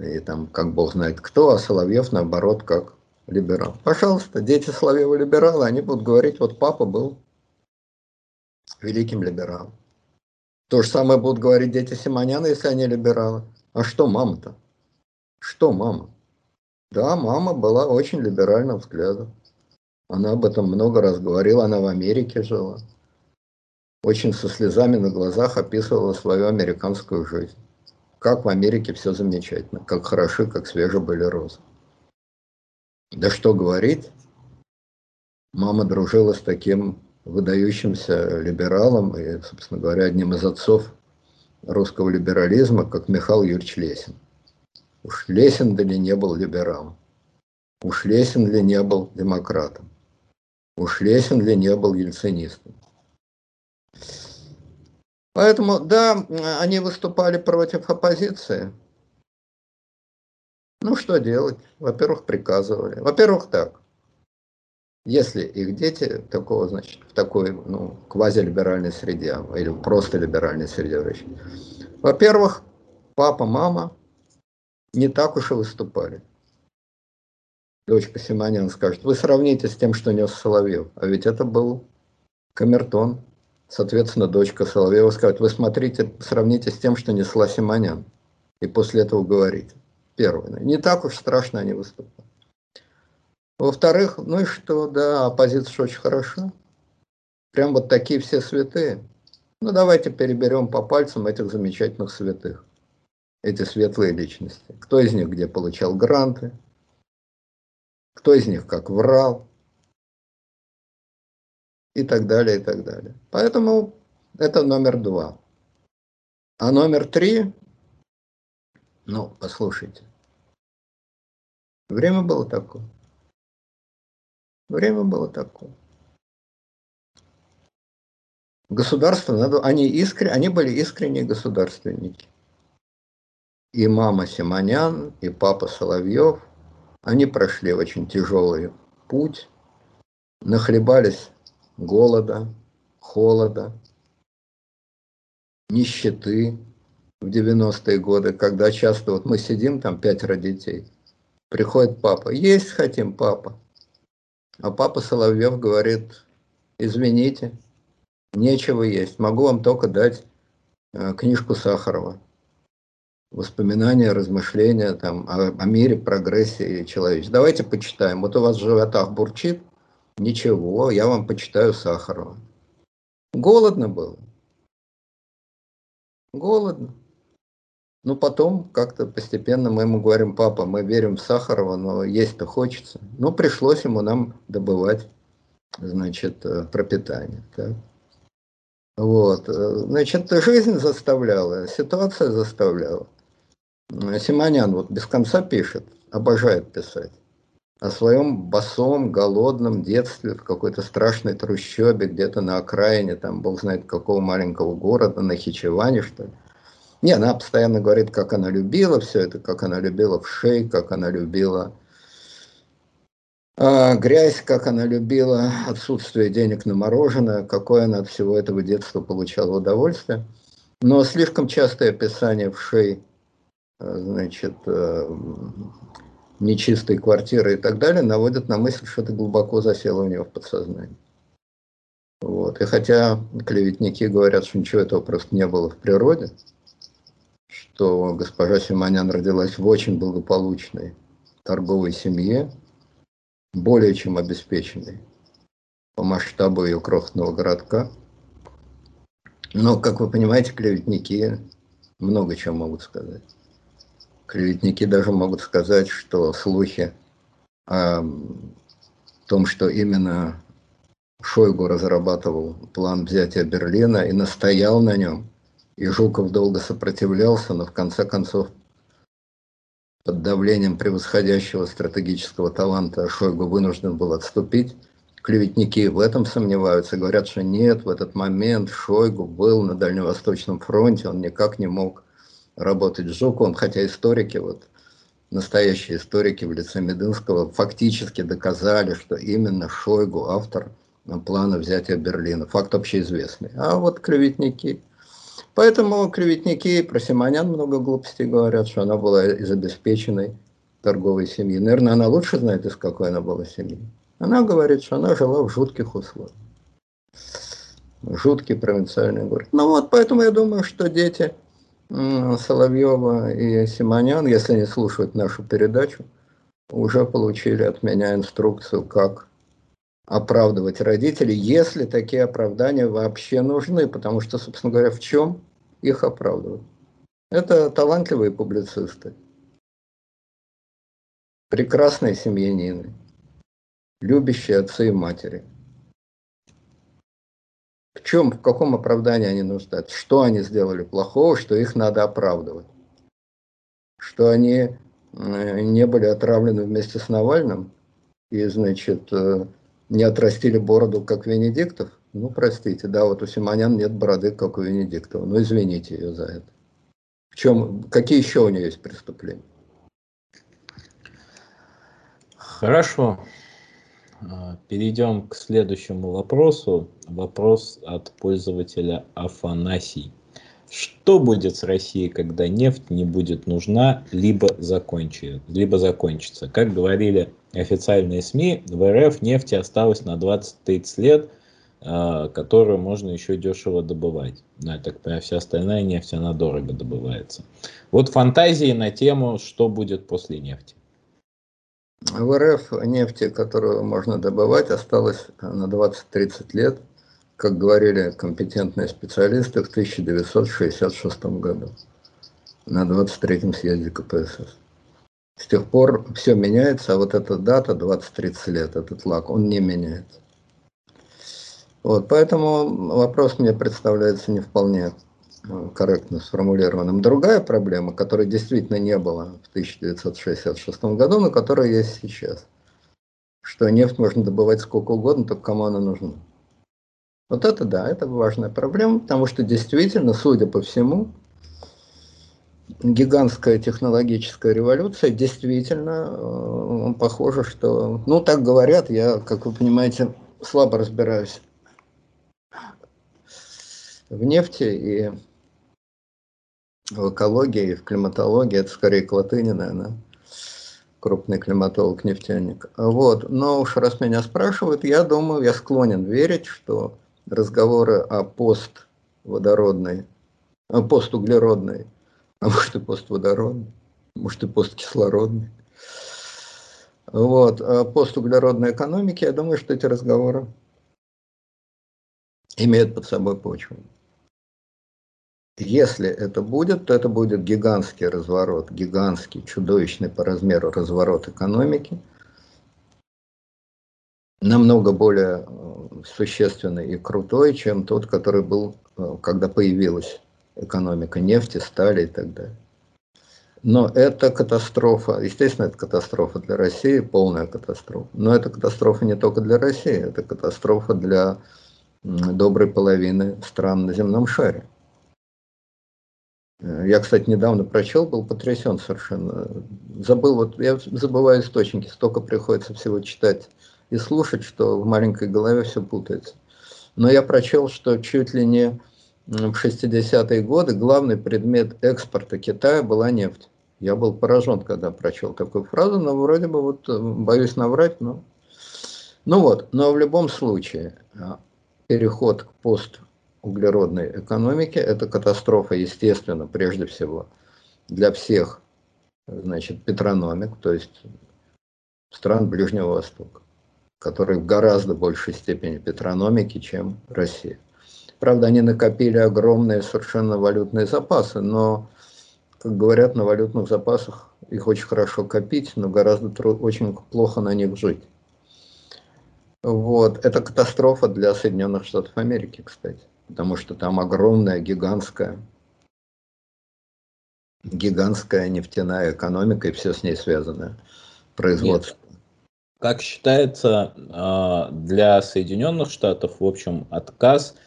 и там как бог знает кто, а Соловьев наоборот как либерал. Пожалуйста, дети Соловьева либералы, они будут говорить, вот папа был великим либералом. То же самое будут говорить дети Симоняна, если они либералы. А что мама-то? Что мама? Да, мама была очень либеральным взглядом. Она об этом много раз говорила, она в Америке жила. Очень со слезами на глазах описывала свою американскую жизнь. Как в Америке все замечательно, как хороши, как свежие были розы. Да что говорить, мама дружила с таким выдающимся либералом и, собственно говоря, одним из отцов русского либерализма, как Михаил Юрьевич Лесин. Уж Лесин ли не был либералом? Уж Лесин ли не был демократом? Уж Лесин ли не был ельцинистом? Поэтому, да, они выступали против оппозиции. Ну, что делать? Во-первых, приказывали. Во-первых, так. Если их дети такого, значит, в такой, ну, квазилиберальной среде или просто либеральной среде врачей. Во-первых, папа, мама не так уж и выступали. Дочка Симонян скажет, вы сравните с тем, что нес Соловьев. А ведь это был камертон. Соответственно, дочка Соловьева скажет, вы смотрите, сравните с тем, что несла Симонян. И после этого говорите. Первое. Не так уж страшно они выступают. Во-вторых, ну и что, да, оппозиция очень хорошо. Прям вот такие все святые. Ну давайте переберем по пальцам этих замечательных святых эти светлые личности. Кто из них где получал гранты, кто из них как врал и так далее, и так далее. Поэтому это номер два. А номер три, ну, послушайте, время было такое. Время было такое. Государство, надо, они, искрен, они были искренние государственники и мама Симонян, и папа Соловьев, они прошли очень тяжелый путь, нахлебались голода, холода, нищеты в 90-е годы, когда часто вот мы сидим там пятеро детей, приходит папа, есть хотим, папа. А папа Соловьев говорит, извините, нечего есть, могу вам только дать э, книжку Сахарова воспоминания, размышления там, о, о мире, прогрессе человечества. Давайте почитаем. Вот у вас в животах бурчит, ничего, я вам почитаю Сахарова. Голодно было. Голодно. Ну, потом как-то постепенно мы ему говорим, папа, мы верим в Сахарова, но есть-то хочется. Ну, пришлось ему нам добывать, значит, э, пропитание. Так? Вот. Э, значит, жизнь заставляла, ситуация заставляла. Симонян вот без конца пишет, обожает писать о своем босом, голодном детстве в какой-то страшной трущобе, где-то на окраине, там, бог знает какого маленького города, на Хичеване, что ли. Не, она постоянно говорит, как она любила все это, как она любила в шей, как она любила э, грязь, как она любила отсутствие денег на мороженое, какое она от всего этого детства получала удовольствие. Но слишком частое описание в шей значит, э, нечистой квартиры и так далее, наводят на мысль, что это глубоко засело у него в подсознании. Вот. И хотя клеветники говорят, что ничего этого просто не было в природе, что госпожа Симонян родилась в очень благополучной торговой семье, более чем обеспеченной по масштабу ее крохотного городка. Но, как вы понимаете, клеветники много чего могут сказать. Клеветники даже могут сказать, что слухи о том, что именно Шойгу разрабатывал план взятия Берлина и настоял на нем. И Жуков долго сопротивлялся, но в конце концов под давлением превосходящего стратегического таланта Шойгу вынужден был отступить. Клеветники в этом сомневаются, говорят, что нет, в этот момент Шойгу был на Дальневосточном фронте, он никак не мог работать с Жуковым, хотя историки, вот настоящие историки в лице Медынского фактически доказали, что именно Шойгу автор плана взятия Берлина. Факт общеизвестный. А вот клеветники. Поэтому клеветники про Симонян много глупостей говорят, что она была из обеспеченной торговой семьи. Наверное, она лучше знает, из какой она была семьи. Она говорит, что она жила в жутких условиях. Жуткий провинциальный город. Ну вот, поэтому я думаю, что дети Соловьева и Симонян, если не слушают нашу передачу, уже получили от меня инструкцию, как оправдывать родителей, если такие оправдания вообще нужны, потому что, собственно говоря, в чем их оправдывать? Это талантливые публицисты, прекрасные семьянины, любящие отцы и матери. В чем, в каком оправдании они нуждаются? Что они сделали плохого, что их надо оправдывать? Что они э, не были отравлены вместе с Навальным и, значит, э, не отрастили бороду, как Венедиктов? Ну, простите, да, вот у Симонян нет бороды, как у Венедиктова. Ну, извините ее за это. В чем, какие еще у нее есть преступления? Хорошо. А, перейдем к следующему вопросу. Вопрос от пользователя Афанасий. Что будет с Россией, когда нефть не будет нужна, либо, закончит, либо закончится? Как говорили официальные СМИ, в РФ нефти осталось на 20-30 лет, а, которую можно еще дешево добывать. Ну, я так понимаю, вся остальная нефть, она дорого добывается. Вот фантазии на тему, что будет после нефти. В РФ нефти, которую можно добывать, осталось на 20-30 лет, как говорили компетентные специалисты в 1966 году на 23-м съезде КПСС. С тех пор все меняется, а вот эта дата, 20-30 лет, этот лак, он не меняется. Вот, поэтому вопрос мне представляется не вполне Э, корректно сформулированным. Другая проблема, которой действительно не было в 1966 году, но которая есть сейчас, что нефть можно добывать сколько угодно, только кому она нужна. Вот это да, это важная проблема, потому что действительно, судя по всему, гигантская технологическая революция действительно э, похоже, что, ну так говорят, я, как вы понимаете, слабо разбираюсь в нефти и в экологии, в климатологии, это скорее Клотынин, наверное, крупный климатолог-нефтяник. Вот. Но уж раз меня спрашивают, я думаю, я склонен верить, что разговоры о постводородной, о постуглеродной, а может и постводородной, может и посткислородной, вот, о постуглеродной экономике, я думаю, что эти разговоры имеют под собой почву. Если это будет, то это будет гигантский разворот, гигантский, чудовищный по размеру разворот экономики, намного более э, существенный и крутой, чем тот, который был, э, когда появилась экономика нефти, стали и так далее. Но это катастрофа, естественно, это катастрофа для России, полная катастрофа. Но это катастрофа не только для России, это катастрофа для доброй половины стран на земном шаре. Э, я, кстати, недавно прочел, был потрясен совершенно. Забыл, вот я забываю источники, столько приходится всего читать и слушать, что в маленькой голове все путается. Но я прочел, что чуть ли не в 60-е годы главный предмет экспорта Китая была нефть. Я был поражен, когда прочел такую фразу, но вроде бы вот э, боюсь наврать, но... Ну вот, но в любом случае а, переход к пост углеродной экономики. Это катастрофа, естественно, прежде всего для всех, значит, петрономик, то есть стран Ближнего Востока, которые в гораздо большей степени петрономики, чем Россия. Правда, они накопили огромные совершенно валютные запасы, но как говорят, на валютных запасах их очень хорошо копить, но гораздо очень плохо на них жить. Вот. Это катастрофа для Соединенных Штатов Америки, кстати, потому что там огромная, гигантская, гигантская нефтяная экономика и все с ней связанное производство. Нет. Как считается, а, для Соединенных Штатов, в общем, отказ –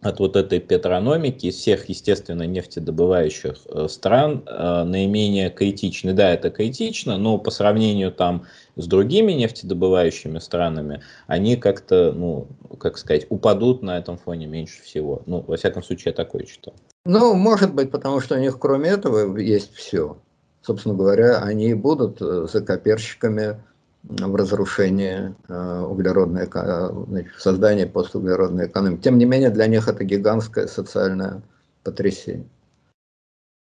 от вот этой петрономики из всех, естественно, нефтедобывающих э, стран э, наименее критичны. Да, это критично, но по сравнению там с другими нефтедобывающими странами, они как-то, ну, как сказать, упадут на этом фоне меньше всего. Ну, во всяком случае, я такое читал. Ну, может быть, потому что у них кроме этого есть все. Собственно говоря, они будут э, закоперщиками в разрушении э, углеродной, в создании постуглеродной экономики. Тем не менее, для них это гигантское социальное потрясение.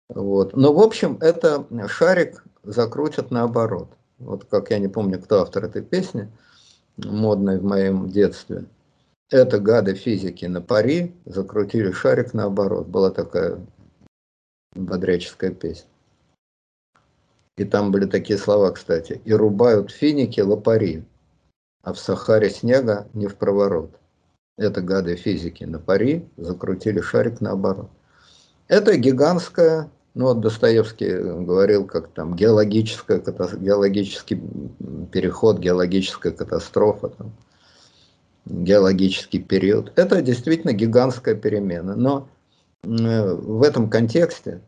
Вот. Но, в общем, это шарик закрутят наоборот. Вот как я не помню, кто автор этой песни, модной в моем детстве. Это гады физики на пари закрутили шарик наоборот. Была такая бодряческая песня. И там были такие слова, кстати. «И рубают финики лопари, а в Сахаре снега не в проворот». Это гады физики на пари закрутили шарик наоборот. Это гигантская, ну вот Достоевский говорил, как там геологическая, геологический переход, геологическая катастрофа, там, геологический период. Это действительно гигантская перемена. Но в этом контексте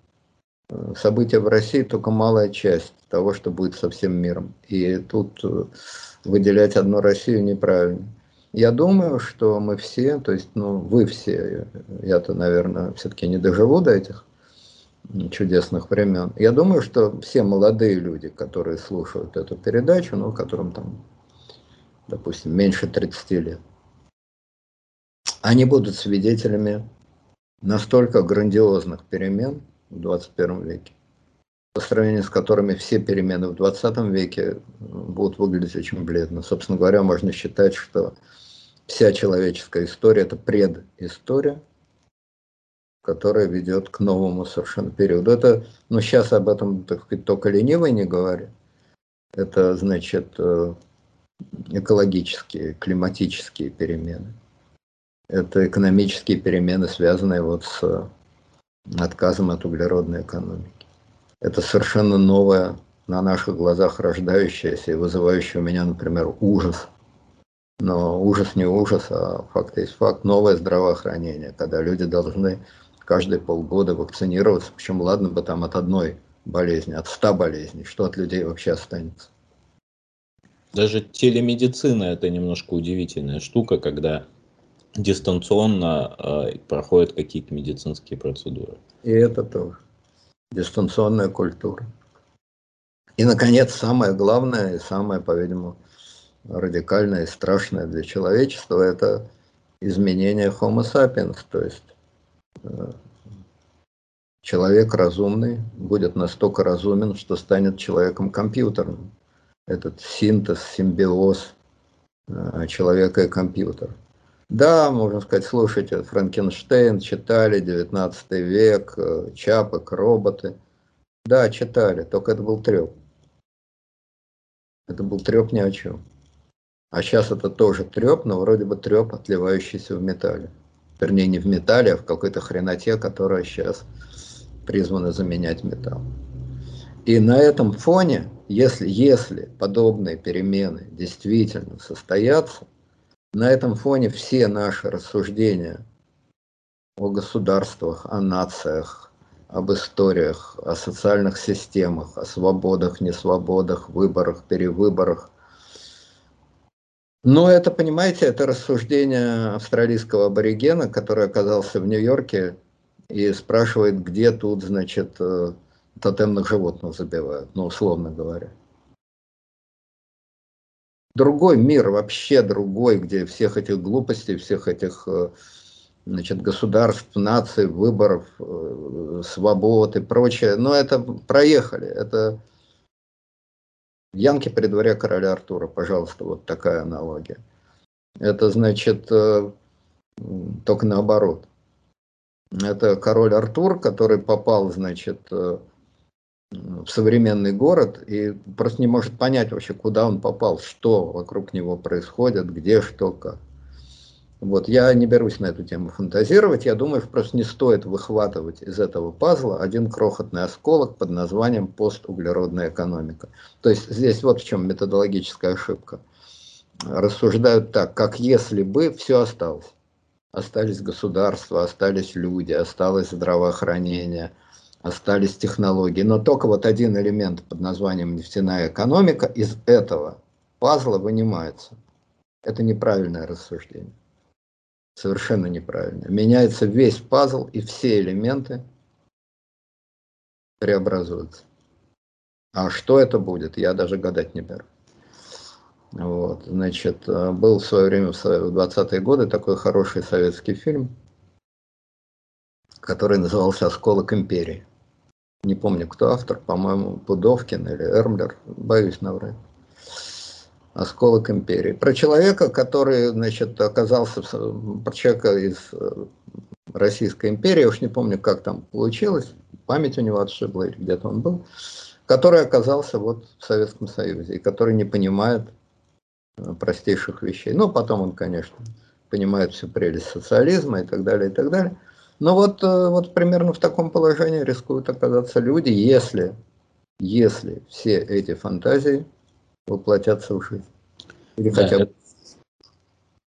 события в России только малая часть того, что будет со всем миром. И тут э, выделять одну Россию неправильно. Я думаю, что мы все, то есть, ну, вы все, я-то, наверное, все-таки не доживу до этих чудесных времен. Я думаю, что все молодые люди, которые слушают эту передачу, ну, которым там, допустим, меньше 30 лет, они будут свидетелями настолько грандиозных перемен, в 21 веке, по сравнению с которыми все перемены в 20 веке будут выглядеть очень бледно. Собственно говоря, можно считать, что вся человеческая история – это предыстория, которая ведет к новому совершенно периоду. Это, ну, сейчас об этом, так сказать, только ленивый не говорит. Это, значит, э, экологические, климатические перемены. Это экономические перемены, связанные вот с отказом от углеродной экономики. Это совершенно новое, на наших глазах рождающееся и вызывающее у меня, например, ужас. Но ужас не ужас, а факт есть факт. Новое здравоохранение, когда люди должны каждые полгода вакцинироваться. Причем ладно бы там от одной болезни, от ста болезней. Что от людей вообще останется? Даже телемедицина это немножко удивительная штука, когда дистанционно э, проходят какие-то медицинские процедуры. И это тоже. Дистанционная культура. И, наконец, самое главное и самое, по-видимому, радикальное и страшное для человечества – это изменение Homo sapiens, то есть э, человек разумный будет настолько разумен, что станет человеком компьютерным. Этот синтез, симбиоз э, человека и компьютера. Да, можно сказать, слушайте, Франкенштейн читали, 19 век, э, Чапок, роботы. Да, читали, только это был треп. Это был треп ни о чем. А сейчас это тоже треп, но вроде бы треп, отливающийся в металле. Вернее, не в металле, а в какой-то хреноте, которая сейчас призвана заменять металл. И на этом фоне, если, если подобные перемены действительно состоятся, на этом фоне все наши рассуждения о государствах, о нациях, об историях, о социальных системах, о свободах, несвободах, выборах, перевыборах. Но это, понимаете, это рассуждение австралийского аборигена, который оказался в Нью-Йорке и спрашивает, где тут, значит, э, тотемных животных забивают, ну, условно говоря другой мир, вообще другой, где всех этих глупостей, всех этих э, значит, государств, наций, выборов, э, свобод и прочее. Но это проехали. Это Янки при дворе короля Артура, пожалуйста, вот такая аналогия. Это значит э, только наоборот. Это король Артур, который попал, значит, в современный город и просто не может понять вообще, куда он попал, что вокруг него происходит, где, что, как. Вот, я не берусь на эту тему фантазировать, я думаю, что просто не стоит выхватывать из этого пазла один крохотный осколок под названием постуглеродная экономика. То есть здесь вот в чем методологическая ошибка. Рассуждают так, как если бы все осталось. Остались государства, остались люди, осталось здравоохранение, остались технологии. Но только вот один элемент под названием нефтяная экономика из этого пазла вынимается. Это неправильное рассуждение совершенно неправильно. Меняется весь пазл, и все элементы преобразуются. А что это будет, я даже гадать не беру. Вот, значит, э, был в свое время, в 20-е годы, такой хороший советский фильм, который назывался «Осколок империи». Не помню, кто автор, по-моему, Пудовкин или Эрмлер, боюсь наврать осколок империи. Про человека, который, значит, оказался, про человека из э, Российской империи, уж не помню, как там получилось, память у него отшибла или где-то он был, который оказался вот в Советском Союзе и который не понимает э, простейших вещей. Ну, потом он, конечно, понимает всю прелесть социализма и так далее, и так далее. Но вот, э, вот примерно в таком положении рискуют оказаться люди, если, если все эти фантазии воплотятся в жизнь. Или да, хотя бы...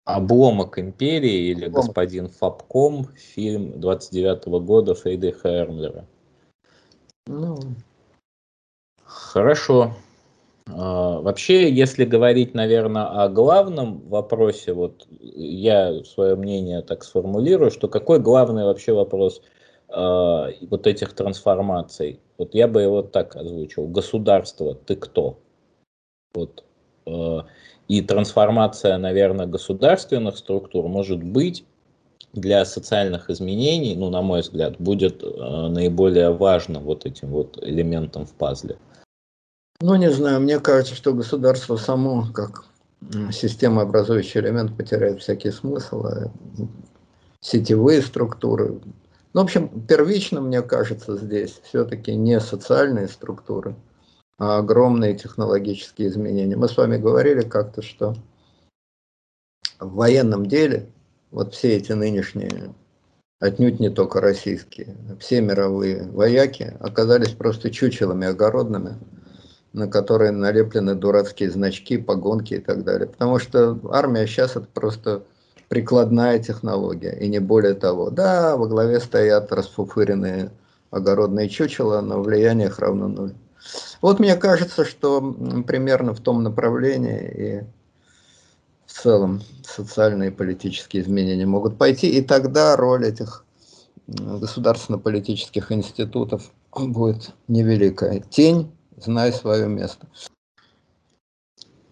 Обломок империи или Обломок. господин Фабком, фильм 29 -го года Фридриха Эрмлера. Ну. Хорошо. А, вообще, если говорить, наверное, о главном вопросе, вот я свое мнение так сформулирую, что какой главный вообще вопрос э, вот этих трансформаций? Вот я бы его так озвучил. Государство, ты кто? Вот, э, и трансформация, наверное, государственных структур может быть для социальных изменений, ну, на мой взгляд, будет э, наиболее важным вот этим вот элементом в пазле. Ну, не знаю, мне кажется, что государство само, как система образующий элемент, потеряет всякий смысл. А сетевые структуры. Ну, в общем, первично, мне кажется, здесь все-таки не социальные структуры, огромные технологические изменения. Мы с вами говорили как-то, что в военном деле вот все эти нынешние, отнюдь не только российские, все мировые вояки оказались просто чучелами огородными, на которые налеплены дурацкие значки, погонки и так далее. Потому что армия сейчас это просто прикладная технология, и не более того. Да, во главе стоят расфуфыренные огородные чучела, но влияние их равно ноль. Вот мне кажется, что примерно в том направлении и в целом социальные и политические изменения могут пойти, и тогда роль этих государственно-политических институтов будет невеликая. Тень, знай свое место.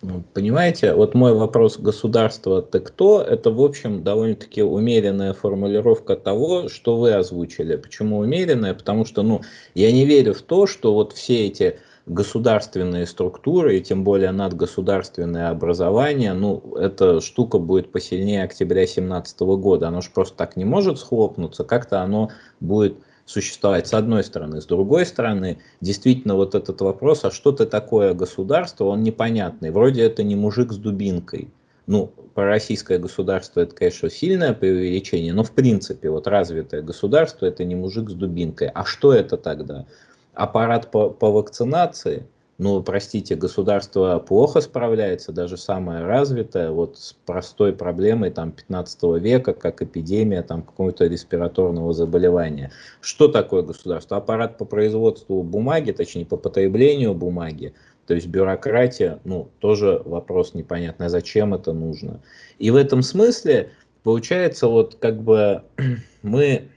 Ну, понимаете, вот мой вопрос государства ты кто, это в общем довольно-таки умеренная формулировка того, что вы озвучили. Почему умеренная? Потому что ну, я не верю в то, что вот все эти государственные структуры и тем более надгосударственное образование, ну, эта штука будет посильнее октября 2017 года. Оно же просто так не может схлопнуться, как-то оно будет существовать с одной стороны. С другой стороны, действительно вот этот вопрос, а что это такое государство, он непонятный. Вроде это не мужик с дубинкой. Ну, про российское государство это, конечно, сильное преувеличение, но в принципе вот развитое государство это не мужик с дубинкой. А что это тогда? Аппарат по, по вакцинации – ну, простите, государство плохо справляется, даже самое развитое, вот с простой проблемой там 15 века, как эпидемия там какого-то респираторного заболевания. Что такое государство? Аппарат по производству бумаги, точнее по потреблению бумаги, то есть бюрократия, ну, тоже вопрос непонятный, а зачем это нужно. И в этом смысле, получается, вот как бы [clears throat] мы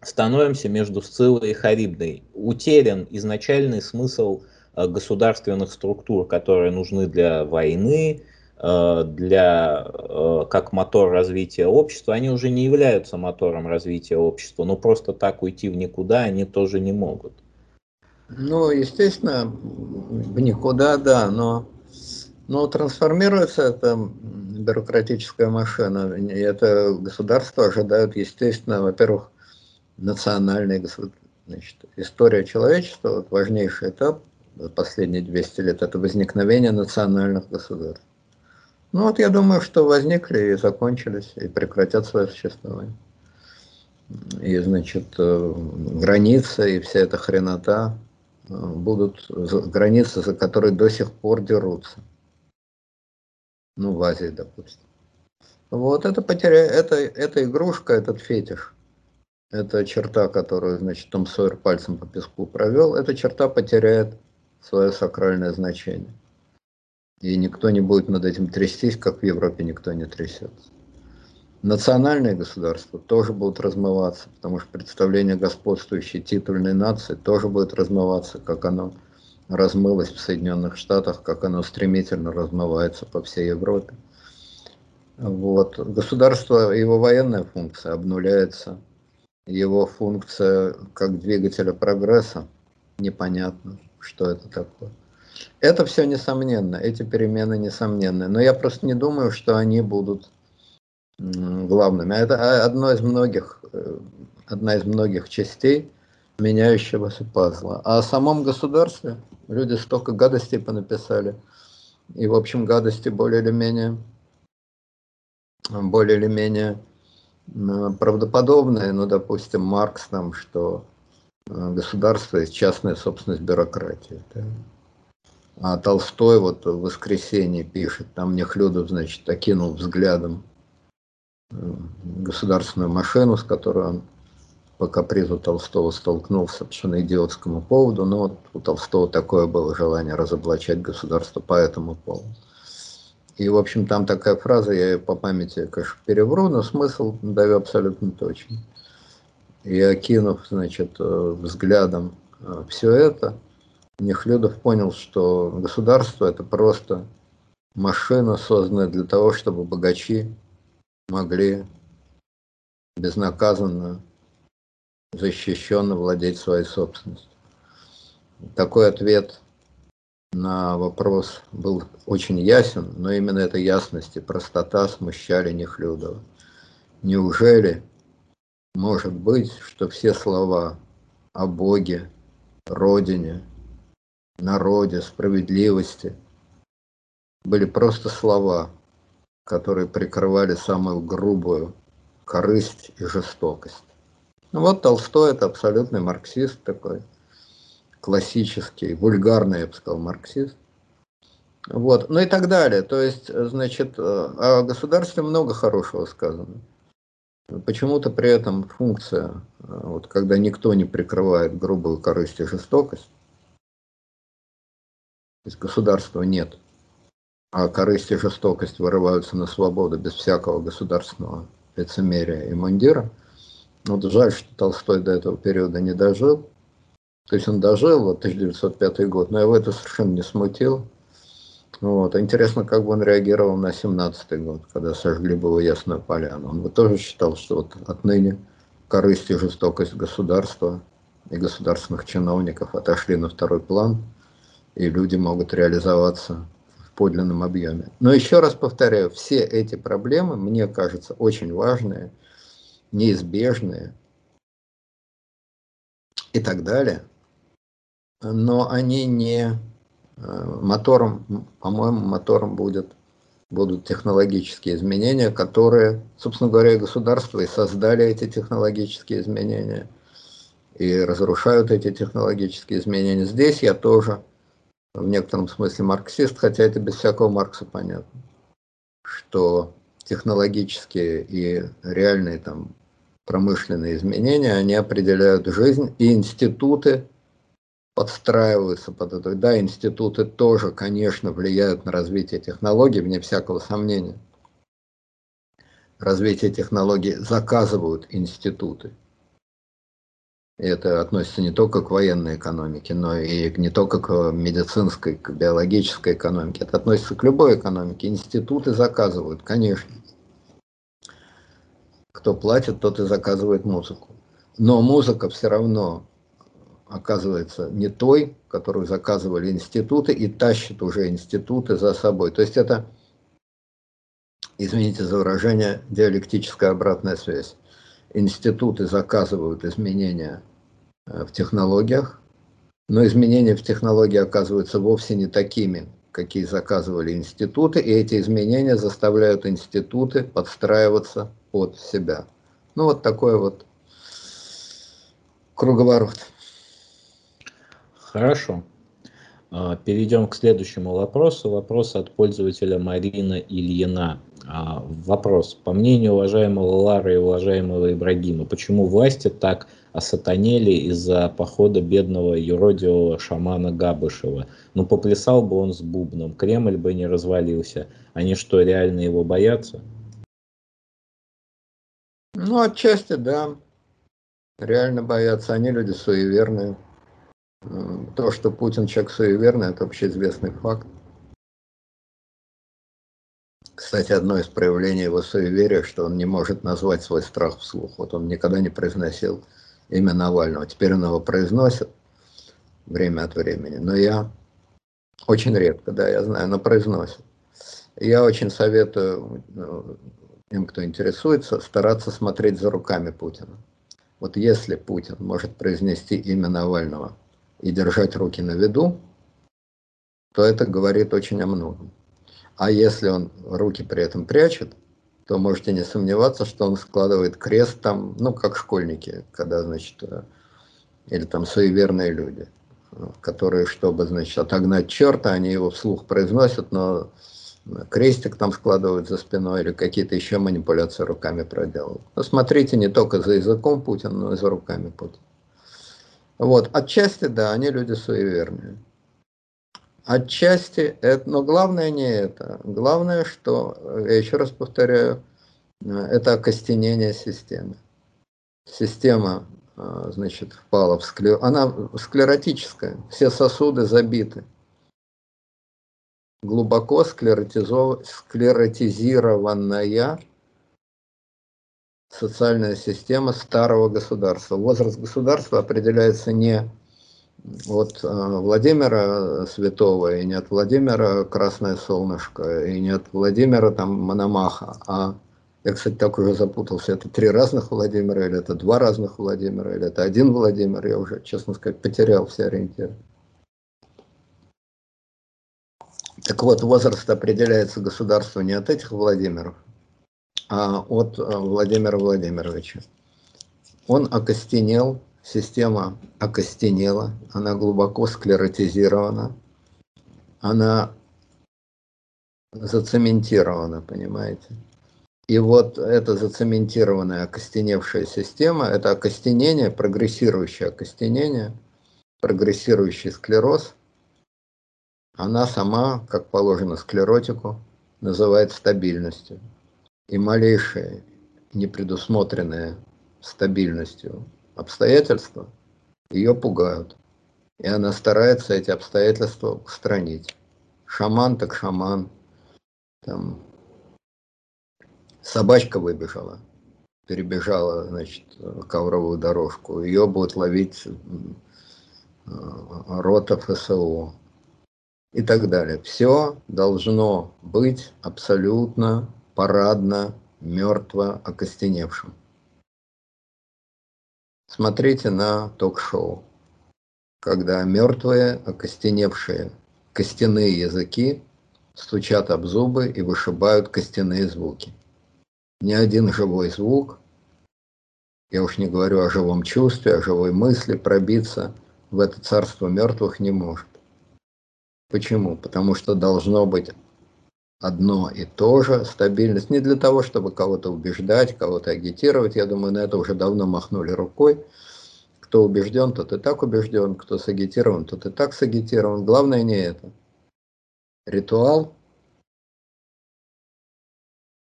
становимся между Сциллой и Харибдой. Утерян изначальный смысл государственных структур, которые нужны для войны, э, для, э, как мотор развития общества, они уже не являются мотором развития общества, но просто так уйти в никуда они тоже не могут. Ну, естественно, в никуда, да, но, но трансформируется эта бюрократическая машина, и это государство ожидают, естественно, во-первых, национальной Значит, история человечества, вот важнейший этап, последние 200 лет, это возникновение национальных государств. Ну вот я думаю, что возникли и закончились, и прекратят свое существование. И, значит, э, границы и вся эта хренота э, будут границы, за которые до сих пор дерутся. Ну, в Азии, допустим. Вот это потеря, это, это игрушка, этот фетиш. Это черта, которую, значит, Том Сойер пальцем по песку провел, эта черта потеряет свое сакральное значение. И никто не будет над этим трястись, как в Европе никто не трясется. Национальные государства тоже будут размываться, потому что представление господствующей титульной нации тоже будет размываться, как оно размылось в Соединенных Штатах, как оно стремительно размывается по всей Европе. Вот. Государство, его военная функция обнуляется, его функция как двигателя прогресса, непонятно, что это такое. Это все несомненно, эти перемены несомненны, но я просто не думаю, что они будут главными. Это одно из многих, э, одна из многих частей меняющегося пазла. А о самом государстве люди столько гадостей понаписали, и, в общем, гадости более или менее более или менее правдоподобные, ну, допустим, Маркс там, что государство есть частная собственность бюрократии. Да? А Толстой вот в воскресенье пишет, там Нехлюдов, значит, окинул взглядом э, государственную машину, с которой он по капризу Толстого столкнулся по идиотскому поводу, но вот у Толстого такое было желание разоблачать государство по этому поводу. И, в общем, там такая фраза, я ее по памяти, конечно, перевру, но смысл даю абсолютно точно. И окинув, значит, э, взглядом э, все это, Нехлюдов понял, что государство – это просто машина, созданная для того, чтобы богачи могли безнаказанно, защищенно владеть своей собственностью. Такой ответ на вопрос был очень ясен, но именно эта ясность и простота смущали Нехлюдова. Неужели может быть, что все слова о Боге, Родине, народе, справедливости были просто слова, которые прикрывали самую грубую корысть и жестокость. Ну вот Толстой это абсолютный марксист такой – классический, вульгарный, я бы сказал, марксист. Вот, ну и так далее. То есть, значит, э, о государстве много хорошего сказано. Почему-то при этом функция, э, вот когда никто не прикрывает грубую корысть и жестокость, то есть государства нет, а корысть и жестокость вырываются на свободу без всякого государственного лицемерия и мундира. Вот жаль, что Толстой до этого периода не дожил. То есть он дожил, вот 1905 год, но его это совершенно не смутило. Вот. Интересно, как бы он реагировал на 17 год, когда сожгли бы его Ясную Поляну. Он бы тоже считал, что вот отныне корысть и жестокость государства и государственных чиновников отошли на второй план, и люди могут реализоваться в подлинном объеме. Но еще раз повторяю, все эти проблемы, мне кажется, очень важные, неизбежные и так далее но они не мотором, по-моему, мотором будет, будут технологические изменения, которые, собственно говоря, государства и создали эти технологические изменения и разрушают эти технологические изменения. Здесь я тоже в некотором смысле марксист, хотя это без всякого Маркса понятно, что технологические и реальные там промышленные изменения, они определяют жизнь и институты, подстраиваются под это. Да, институты тоже, конечно, влияют на развитие технологий, вне всякого сомнения. Развитие технологий заказывают институты. И это относится не только к военной экономике, но и не только к медицинской, к биологической экономике. Это относится к любой экономике. Институты заказывают, конечно. Кто платит, тот и заказывает музыку. Но музыка все равно оказывается не той, которую заказывали институты, и тащит уже институты за собой. То есть это, извините за выражение, диалектическая обратная связь. Институты заказывают изменения э, в технологиях, но изменения в технологии оказываются вовсе не такими, какие заказывали институты, и эти изменения заставляют институты подстраиваться под себя. Ну вот такой вот круговорот. Хорошо. А, перейдем к следующему вопросу. Вопрос от пользователя Марина Ильина. А, вопрос. По мнению уважаемого Лары и уважаемого Ибрагима, почему власти так осатанели из-за похода бедного юродивого шамана Габышева? Ну, поплясал бы он с бубном, Кремль бы не развалился. Они что, реально его боятся? Ну, отчасти, да. Реально боятся. Они люди суеверные. То, что Путин человек суеверный, это общеизвестный факт. Кстати, одно из проявлений его суеверия, что он не может назвать свой страх вслух. Вот он никогда не произносил имя Навального. Теперь он его произносит время от времени. Но я очень редко, да, я знаю, но произносит. Я очень советую ну, тем, кто интересуется, стараться смотреть за руками Путина. Вот если Путин может произнести имя Навального и держать руки на виду, то это говорит очень о многом. А если он руки при этом прячет, то можете не сомневаться, что он складывает крест там, ну, как школьники, когда, значит, э, или там суеверные люди, которые, чтобы, значит, отогнать черта, они его вслух произносят, но крестик там складывают за спиной или какие-то еще манипуляции руками проделывают. Но смотрите не только за языком Путина, но и за руками Путина. Вот, отчасти, да, они люди суеверные. Отчасти, это, но главное не это. Главное, что, я еще раз повторяю, это окостенение системы. Система, а, значит, впала в склер... Она склеротическая, все сосуды забиты. Глубоко склеротизов... склеротизированная социальная система старого государства. Возраст государства определяется не от э, Владимира Святого и не от Владимира Красное Солнышко и не от Владимира там Мономаха, а я, кстати, так уже запутался, это три разных Владимира, или это два разных Владимира, или это один Владимир, я уже, честно сказать, потерял все ориентиры. Так вот, возраст определяется государству не от этих Владимиров, от э, Владимира Владимировича. Он окостенел, система окостенела, она глубоко склеротизирована, она зацементирована, понимаете? И вот эта зацементированная окостеневшая система, это окостенение, прогрессирующее окостенение, прогрессирующий склероз, она сама, как положено склеротику, называет стабильностью и малейшее непредусмотренное стабильностью обстоятельства ее пугают. И она старается эти обстоятельства устранить. Шаман так шаман. Там собачка выбежала, перебежала, значит, ковровую дорожку. Ее будут ловить э, рота ФСО и так далее. Все должно быть абсолютно парадно, мертво окостеневшим. Смотрите на ток-шоу, когда мертвые, окостеневшие костяные языки стучат об зубы и вышибают костяные звуки. Ни один живой звук, я уж не говорю о живом чувстве, о живой мысли, пробиться в это царство мертвых не может. Почему? Потому что должно быть одно и то же, стабильность, не для того, чтобы кого-то убеждать, кого-то агитировать, я думаю, на это уже давно махнули рукой. Кто убежден, тот и так убежден, кто сагитирован, тот и так сагитирован. Главное не это. Ритуал,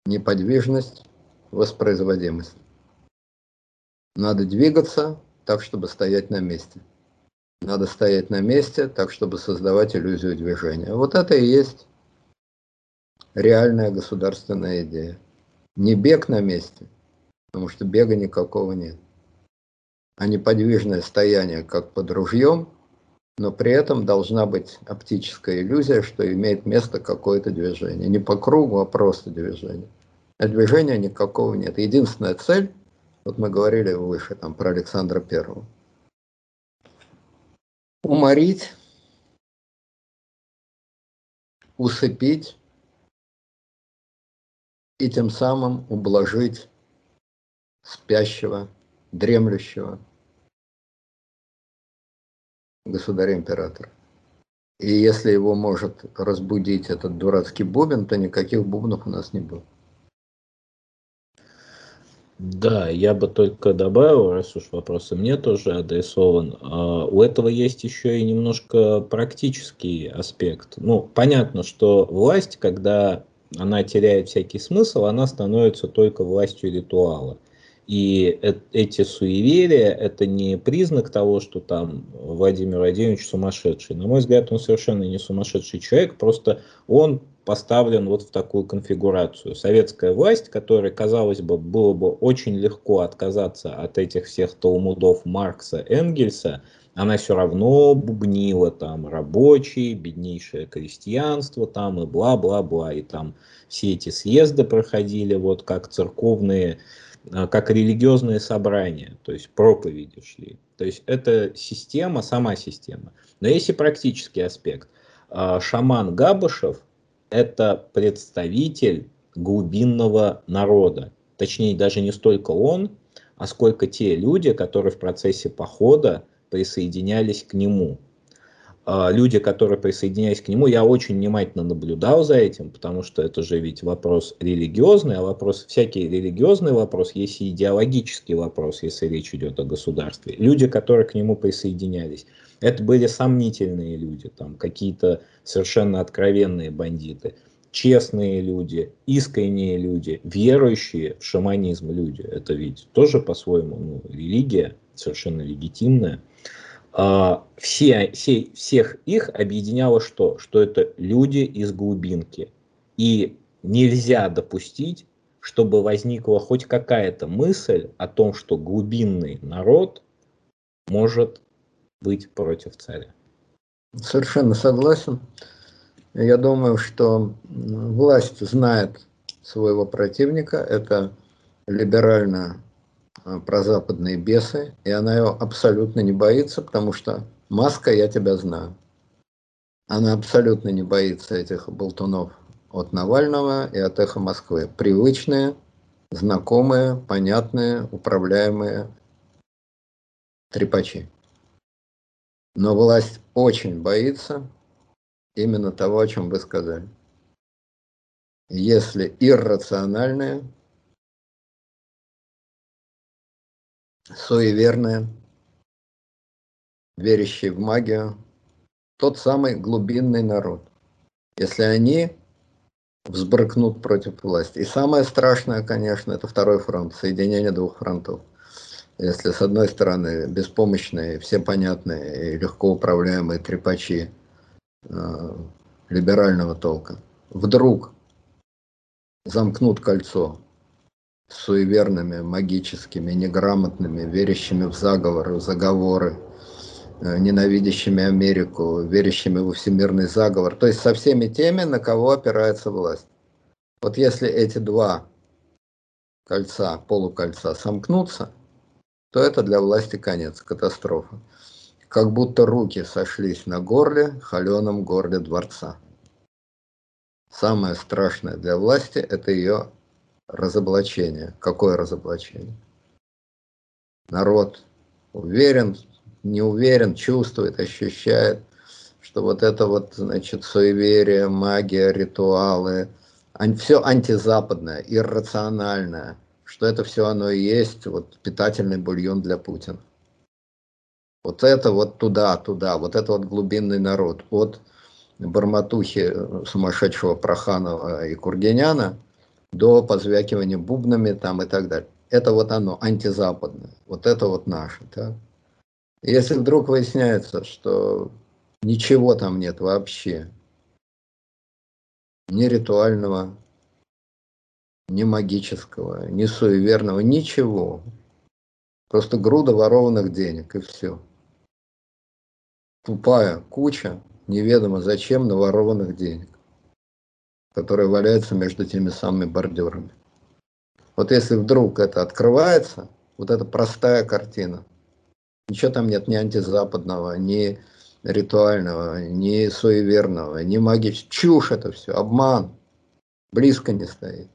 неподвижность, воспроизводимость. Надо двигаться так, чтобы стоять на месте. Надо стоять на месте так, чтобы создавать иллюзию движения. Вот это и есть реальная государственная идея. Не бег на месте, потому что бега никакого нет, а неподвижное стояние, как под ружьем, но при этом должна быть оптическая иллюзия, что имеет место какое-то движение. Не по кругу, а просто движение. А движения никакого нет. Единственная цель, вот мы говорили выше там, про Александра Первого, уморить, усыпить и тем самым ублажить спящего, дремлющего государя-императора. И если его может разбудить этот дурацкий бубен, то никаких бубнов у нас не было. Да, я бы только добавил, раз уж вопрос и мне тоже адресован, а, у этого есть еще и немножко практический аспект. Ну, понятно, что власть, когда она теряет всякий смысл, она становится только властью ритуала. И эти суеверия – это не признак того, что там Владимир Владимирович сумасшедший. На мой взгляд, он совершенно не сумасшедший человек, просто он поставлен вот в такую конфигурацию. Советская власть, которой, казалось бы, было бы очень легко отказаться от этих всех талмудов Маркса, Энгельса, она все равно бубнила там рабочие, беднейшее крестьянство там и бла-бла-бла. И там все эти съезды проходили вот как церковные а, как религиозные собрания, то есть проповеди шли. То есть это система, сама система. Но есть и практический аспект. А, шаман Габышев – это представитель глубинного народа. Точнее, даже не столько он, а сколько те люди, которые в процессе похода присоединялись к нему. А, люди, которые присоединялись к нему, я очень внимательно наблюдал за этим, потому что это же ведь вопрос религиозный, а вопрос, всякий религиозный вопрос есть и идеологический вопрос, если речь идет о государстве. Люди, которые к нему присоединялись, это были сомнительные люди, там какие-то совершенно откровенные бандиты, честные люди, искренние люди, верующие в шаманизм люди. Это ведь тоже по-своему ну, религия, совершенно легитимная. А, все, все, всех их объединяло что? Что это люди из глубинки. И нельзя допустить, чтобы возникла хоть какая-то мысль о том, что глубинный народ может быть против царя. Совершенно согласен. Я думаю, что власть знает своего противника. Это либеральная про западные бесы, и она его абсолютно не боится, потому что маска «я тебя знаю». Она абсолютно не боится этих болтунов от Навального и от эхо Москвы. Привычные, знакомые, понятные, управляемые трепачи. Но власть очень боится именно того, о чем вы сказали. Если иррациональные, суеверные, верящие в магию, тот самый глубинный народ. Если они взбрыкнут против власти. И самое страшное, конечно, это второй фронт, соединение двух фронтов. Если с одной стороны беспомощные, все понятные и легко управляемые трепачи э, либерального толка вдруг замкнут кольцо суеверными, магическими, неграмотными, верящими в заговоры, заговоры, э, ненавидящими Америку, верящими во всемирный заговор, то есть со всеми теми, на кого опирается власть. Вот если эти два кольца, полукольца сомкнутся, то это для власти конец, катастрофа. Как будто руки сошлись на горле, холеном горле дворца. Самое страшное для власти – это ее разоблачение. Какое разоблачение? Народ уверен, не уверен, чувствует, ощущает, что вот это вот, значит, суеверие, магия, ритуалы, все антизападное, иррациональное, что это все оно и есть вот питательный бульон для Путина. Вот это вот туда, туда, вот это вот глубинный народ. От Барматухи сумасшедшего Проханова и Кургеняна – до позвякивания бубнами там и так далее. Это вот оно, антизападное. Вот это вот наше. Да? Если вдруг выясняется, что ничего там нет вообще, ни ритуального, ни магического, ни суеверного, ничего. Просто груда ворованных денег и все. Тупая куча, неведомо зачем, наворованных денег которая валяется между теми самыми бордюрами. Вот если вдруг это открывается, вот эта простая картина, ничего там нет ни антизападного, ни ритуального, ни суеверного, ни магического. Чушь это все, обман. Близко не стоит.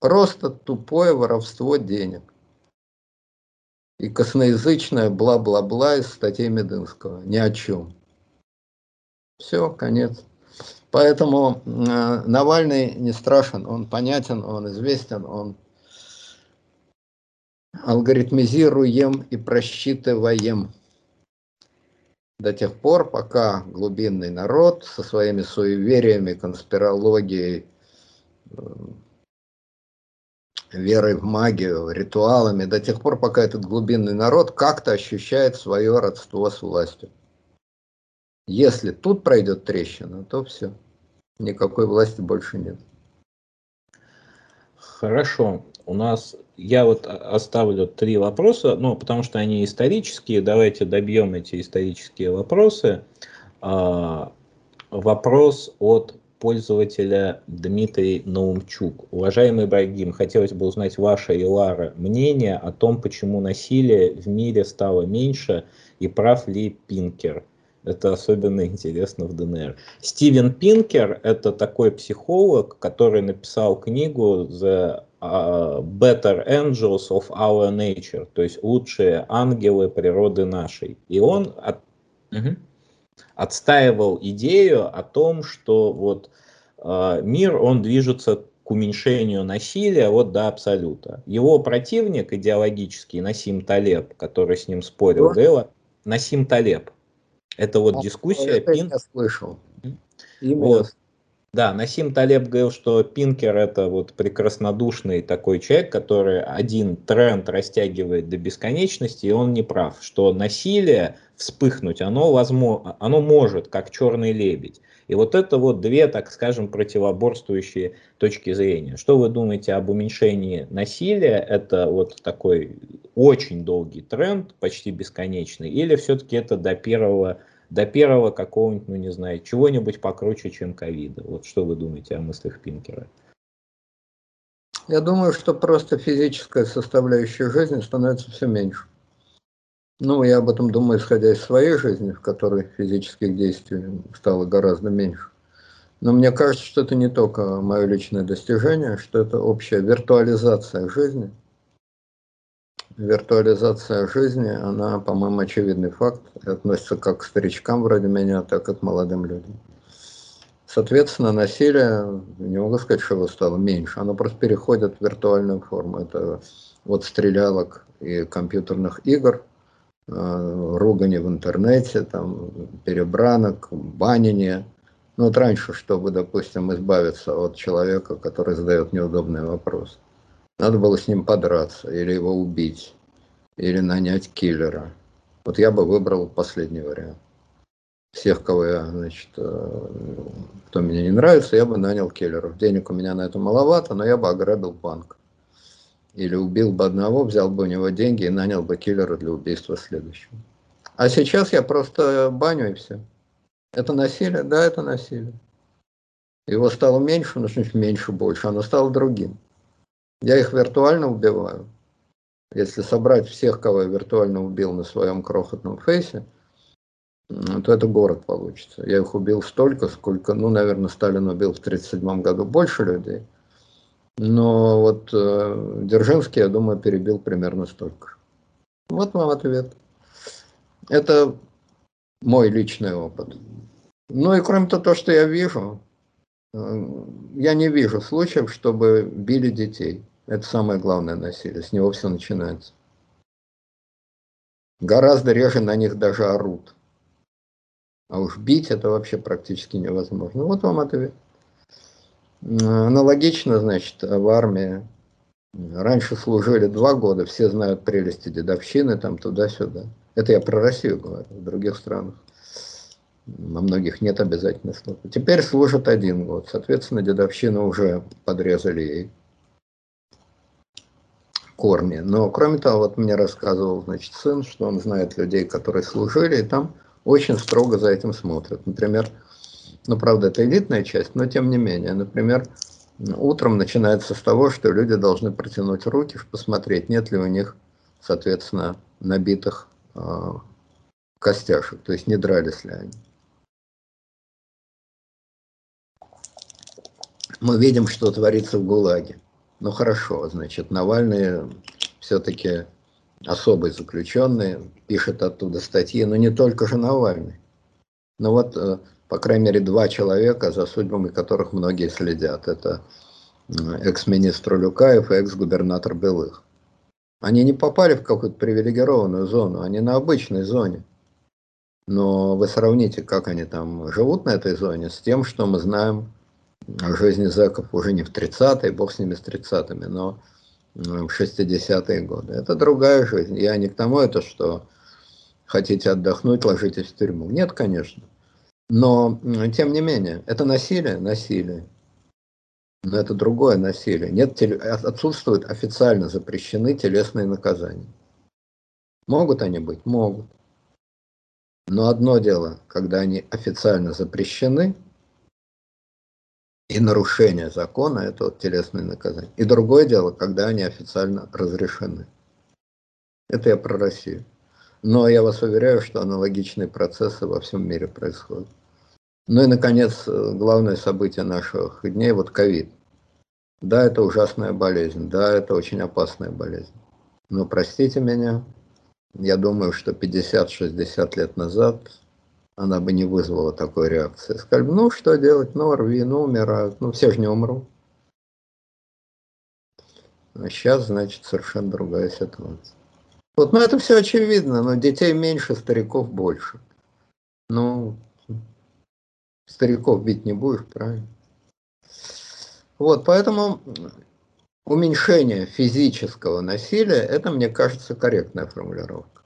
Просто тупое воровство денег. И косноязычное бла-бла-бла из статей Медынского. Ни о чем. Все, конец. Поэтому э, Навальный не страшен, он понятен, он известен, он алгоритмизируем и просчитываем до тех пор, пока глубинный народ со своими суевериями, конспирологией, э, верой в магию, ритуалами, до тех пор, пока этот глубинный народ как-то ощущает свое родство с властью. Если тут пройдет трещина, то все. Никакой власти больше нет. Хорошо. У нас я вот оставлю три вопроса, ну, потому что они исторические. Давайте добьем эти исторические вопросы. А, вопрос от пользователя Дмитрий Наумчук. Уважаемый Брагим, хотелось бы узнать ваше и Лара мнение о том, почему насилие в мире стало меньше и прав ли Пинкер. Это особенно интересно в ДНР. Стивен Пинкер – это такой психолог, который написал книгу The а, Better Angels of Our Nature, то есть лучшие ангелы природы нашей. И он от, угу, отстаивал идею о том, что вот э, мир, он движется к уменьшению насилия вот до абсолюта. Его противник идеологический, Насим Талеб, который с ним спорил, говорил, Насим Талеб. Это вот а, дискуссия. Это Пин... я слышал. Вот. Да, Насим Талеб говорил, что Пинкер это вот прекраснодушный такой человек, который один тренд растягивает до бесконечности, и он не прав, что насилие вспыхнуть, оно, возможно, оно может, как черный лебедь. И вот это вот две, так скажем, противоборствующие точки зрения. Что вы думаете об уменьшении насилия? Это вот такой очень долгий тренд, почти бесконечный, или все-таки это до первого до первого какого-нибудь, ну не знаю, чего-нибудь покруче, чем ковида. Вот что вы думаете о мыслях Пинкера? Я думаю, что просто физическая составляющая жизни становится все меньше. Ну, я об этом думаю, исходя из своей жизни, в которой физических действий стало гораздо меньше. Но мне кажется, что это не только мое личное достижение, что это общая виртуализация жизни – виртуализация жизни, она, по-моему, очевидный факт, и относится как к старичкам вроде меня, так и к молодым людям. Соответственно, насилие, не могу сказать, что его стало меньше, оно просто переходит в виртуальную форму. Это вот стрелялок и компьютерных игр, ругани в интернете, там, перебранок, банение. Ну вот раньше, чтобы, допустим, избавиться от человека, который задает неудобный вопрос – надо было с ним подраться, или его убить, или нанять киллера. Вот я бы выбрал последний вариант. Всех, кого я, значит, э, кто мне не нравится, я бы нанял киллеров. Денег у меня на это маловато, но я бы ограбил банк. Или убил бы одного, взял бы у него деньги и нанял бы киллера для убийства следующего. А сейчас я просто баню и все. Это насилие? Да, это насилие. Его стало меньше, но значит меньше больше, оно стало другим. Я их виртуально убиваю. Если собрать всех, кого я виртуально убил на своем крохотном фейсе, то это город получится. Я их убил столько, сколько, ну, наверное, Сталин убил в 1937 году больше людей. Но вот э, Дзержинский, я думаю, перебил примерно столько. Вот вам ответ. Это мой личный опыт. Ну и кроме того, то, что я вижу, э, я не вижу случаев, чтобы били детей. Это самое главное насилие, с него все начинается. Гораздо реже на них даже орут. А уж бить это вообще практически невозможно. Вот вам ответ. Аналогично, значит, в армии. Раньше служили два года, все знают прелести дедовщины, там туда-сюда. Это я про Россию говорю, в других странах. На многих нет обязательной службы. Теперь служат один год, соответственно, дедовщину уже подрезали ей корни. Но кроме того, вот мне рассказывал, значит, сын, что он знает людей, которые служили, и там очень строго за этим смотрят. Например, ну, правда, это элитная часть, но тем не менее, например, утром начинается с того, что люди должны протянуть руки, посмотреть, нет ли у них, соответственно, набитых э, костяшек, то есть не дрались ли они. Мы видим, что творится в ГУЛАГе. Ну хорошо, значит, Навальный все-таки особый заключенный, пишет оттуда статьи, но не только же Навальный. Но вот, э, по крайней мере, два человека, за судьбами которых многие следят. Это экс-министр Люкаев и экс-губернатор Белых. Они не попали в какую-то привилегированную зону, они на обычной зоне. Но вы сравните, как они там живут на этой зоне, с тем, что мы знаем о жизни зэков уже не в 30-е, бог с ними с 30-ми, но в 60-е годы. Это другая жизнь. Я не к тому это, что хотите отдохнуть, ложитесь в тюрьму. Нет, конечно. Но, тем не менее, это насилие, насилие. Но это другое насилие. Нет, отсутствуют официально запрещены телесные наказания. Могут они быть? Могут. Но одно дело, когда они официально запрещены, и нарушение закона – это вот телесные наказания. И другое дело, когда они официально разрешены. Это я про Россию. Но я вас уверяю, что аналогичные процессы во всем мире происходят. Ну и, наконец, главное событие наших дней – вот ковид. Да, это ужасная болезнь, да, это очень опасная болезнь. Но простите меня, я думаю, что 50-60 лет назад она бы не вызвала такой реакции. Сказали, ну что делать, ну рви, ну умирают, ну все же не умрут. А сейчас, значит, совершенно другая ситуация. Вот, ну это все очевидно, но детей меньше, стариков больше. Ну, стариков бить не будешь, правильно? Вот, поэтому уменьшение физического насилия, это, мне кажется, корректная формулировка.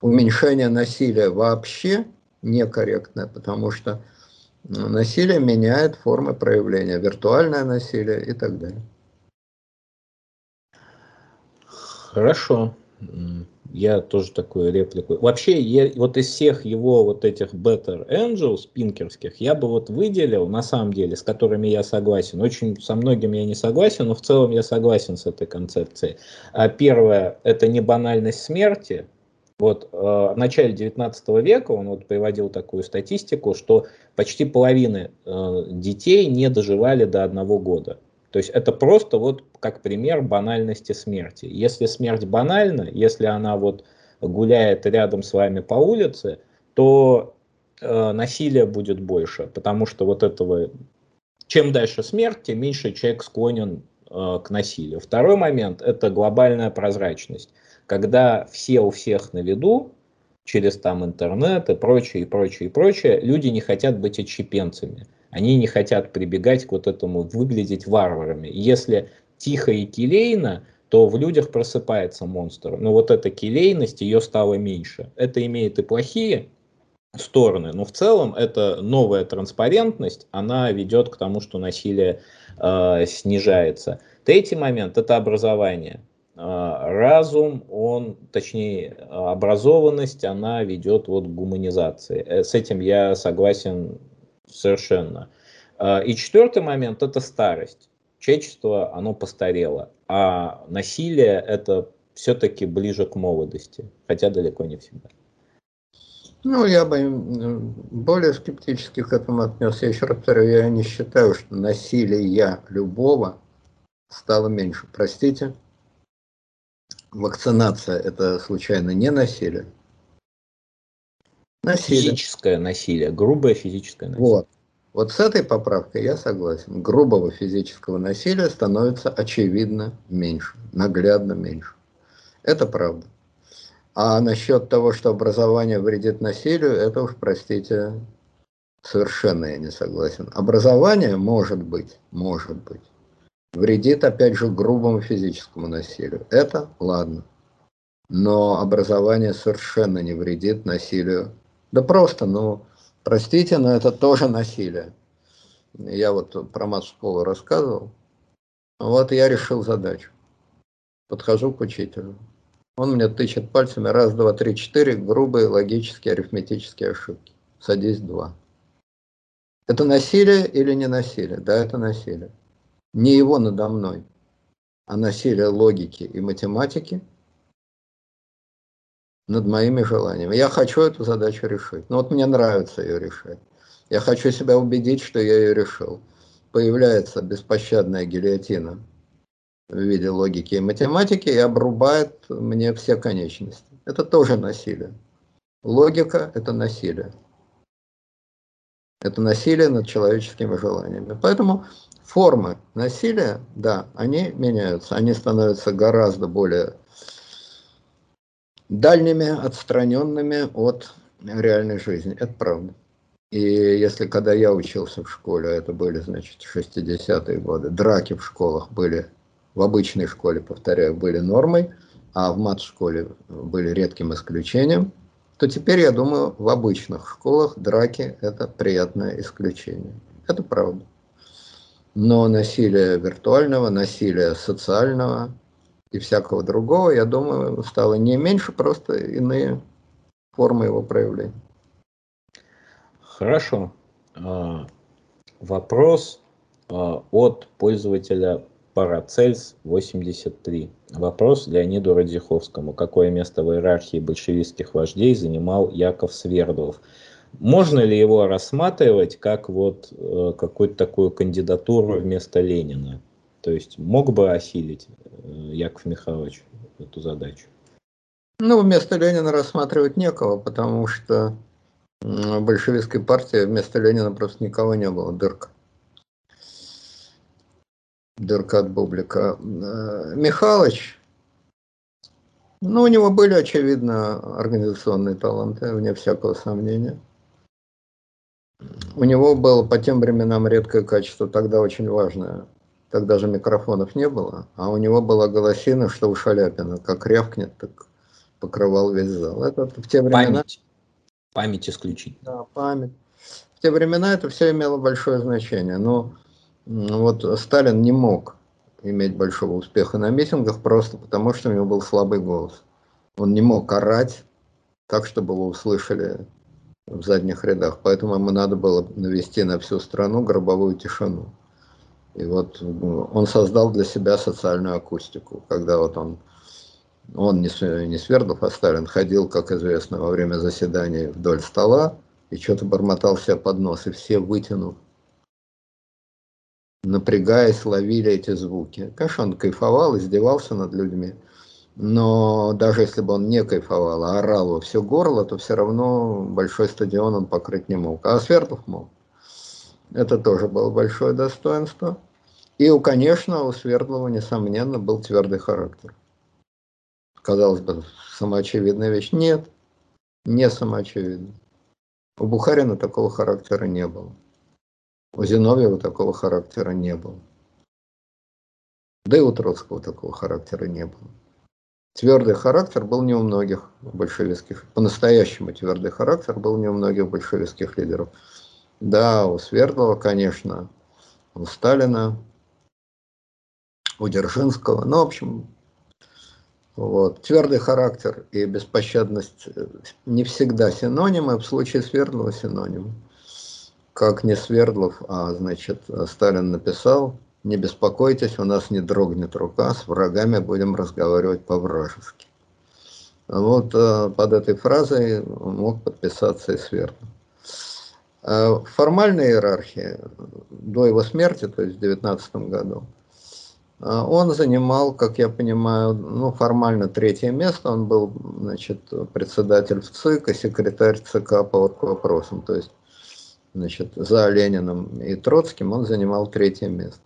Уменьшение насилия вообще некорректное, потому что ну, насилие меняет формы проявления, виртуальное насилие и так далее. Хорошо. Я тоже такую реплику. Вообще, я, вот из всех его вот этих Better Angels пинкерских, я бы вот выделил, на самом деле, с которыми я согласен. Очень со многим я не согласен, но в целом я согласен с этой концепцией. А первое, это не банальность смерти, вот э, в начале 19 века он вот приводил такую статистику, что почти половины э, детей не доживали до одного года. То есть это просто вот как пример банальности смерти. Если смерть банальна, если она вот гуляет рядом с вами по улице, то э, насилия будет больше, потому что вот этого, чем дальше смерть, тем меньше человек склонен э, к насилию. Второй момент – это глобальная прозрачность когда все у всех на виду, через там интернет и прочее, и прочее, и прочее, люди не хотят быть отщепенцами. Они не хотят прибегать к вот этому, выглядеть варварами. Если тихо и келейно, то в людях просыпается монстр. Но вот эта келейность, ее стало меньше. Это имеет и плохие стороны, но в целом это новая транспарентность, она ведет к тому, что насилие э, снижается. Третий момент – это образование. А, разум, он, точнее, образованность, она ведет вот к гуманизации. Э, с этим я согласен совершенно. А, и четвертый момент – это старость. Человечество, оно постарело, а насилие – это все-таки ближе к молодости, хотя далеко не всегда. Ну, я бы более скептически к этому отнесся. Я еще раз повторю, я не считаю, что насилие любого стало меньше. Простите, вакцинация это случайно не насилие? Насилие. Физическое насилие, грубое физическое насилие. Вот. Вот с этой поправкой я согласен. Грубого физического насилия становится очевидно меньше, наглядно меньше. Это правда. А насчет того, что образование вредит насилию, это уж, простите, совершенно я не согласен. Образование может быть, может быть вредит, опять же, грубому физическому насилию. Это ладно. Но образование совершенно не вредит насилию. Да просто, ну, простите, но это тоже насилие. Я вот про мат-школу рассказывал. Вот я решил задачу. Подхожу к учителю. Он мне тычет пальцами раз, два, три, четыре, грубые логические арифметические ошибки. Садись два. Это насилие или не насилие? Да, это насилие не его надо мной, а насилие логики и математики, над моими желаниями. Я хочу эту задачу решить. Ну вот мне нравится ее решать. Я хочу себя убедить, что я ее решил. Появляется беспощадная гильотина в виде логики и математики и обрубает мне все конечности. Это тоже насилие. Логика – это насилие. Это насилие над человеческими желаниями. Поэтому формы насилия, да, они меняются. Они становятся гораздо более дальними, отстраненными от реальной жизни. Это правда. И если когда я учился в школе, это были, значит, 60-е годы, драки в школах были, в обычной школе, повторяю, были нормой, а в мат-школе были редким исключением, то теперь, я думаю, в обычных школах драки – это приятное исключение. Это правда. Но насилие виртуального, насилие социального и всякого другого, я думаю, стало не меньше, просто иные формы его проявления. Хорошо. А, вопрос а, от пользователя Парацельс 83. Вопрос Леониду Радзиховскому. Какое место в иерархии большевистских вождей занимал Яков Свердлов? Можно ли его рассматривать как вот э, какую-то такую кандидатуру вместо Ленина? То есть мог бы осилить Яков Михайлович эту задачу? Ну, вместо Ленина рассматривать некого, потому что большевистской партии вместо Ленина просто никого не было, дырка. Дырка от Бублика. Э, Михалыч, ну, у него были, очевидно, организационные таланты, вне всякого сомнения. У него было по тем временам редкое качество, тогда очень важное. Тогда же микрофонов не было, а у него была голосина, что у Шаляпина, как рявкнет, так покрывал весь зал. Это в те времена... Память. Память исключить. Да, память. В те времена это все имело большое значение. Но вот Сталин не мог иметь большого успеха на митингах просто потому, что у него был слабый голос. Он не мог орать так, чтобы его услышали в задних рядах. Поэтому ему надо было навести на всю страну гробовую тишину. И вот он создал для себя социальную акустику, когда вот он он не, не Свердлов, а Сталин ходил, как известно, во время заседаний вдоль стола и что-то бормотал себе под нос, и все вытянув, напрягаясь, ловили эти звуки. Конечно, он кайфовал, издевался над людьми, но даже если бы он не кайфовал, а орал во все горло, то все равно большой стадион он покрыть не мог. А Свердлов мог. Это тоже было большое достоинство. И, конечно, у Свердлова, несомненно, был твердый характер казалось бы, самоочевидная вещь. Нет, не самоочевидно. У Бухарина такого характера не было. У Зиновьева такого характера не было. Да и у Троцкого такого характера не было. Твердый характер был не у многих большевистских, по-настоящему твердый характер был не у многих большевистских лидеров. Да, у Свердлова, конечно, у Сталина, у Дзержинского, ну, в общем, вот. Твердый характер и беспощадность э, не всегда синонимы, в случае Свердлова синоним. Как не Свердлов, а значит Сталин написал, не беспокойтесь, у нас не дрогнет рука, с врагами будем разговаривать по-вражески. Вот э, под этой фразой мог подписаться и Свердлов. Э, в формальной иерархии до его смерти, то есть в 19 году, он занимал, как я понимаю, ну, формально третье место. Он был, значит, председатель в ЦИК и секретарь ЦК по вопросам. То есть, значит, за Лениным и Троцким он занимал третье место.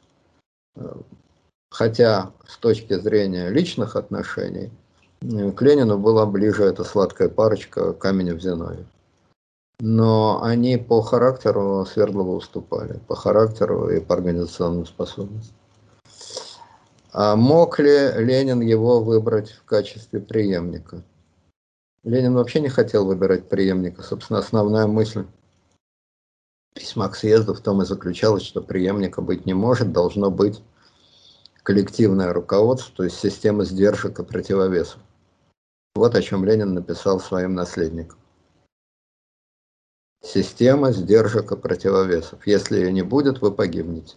Хотя с точки зрения личных отношений к Ленину была ближе эта сладкая парочка Каменев-Зиновьев. Но они по характеру Свердлова уступали, по характеру и по организационным способностям. А мог ли Ленин его выбрать в качестве преемника? Ленин вообще не хотел выбирать преемника. Собственно, основная мысль письма к съезду в том и заключалась, что преемника быть не может, должно быть коллективное руководство, то есть система сдержек и противовесов. Вот о чем Ленин написал своим наследникам. Система сдержек и противовесов. Если ее не будет, вы погибнете.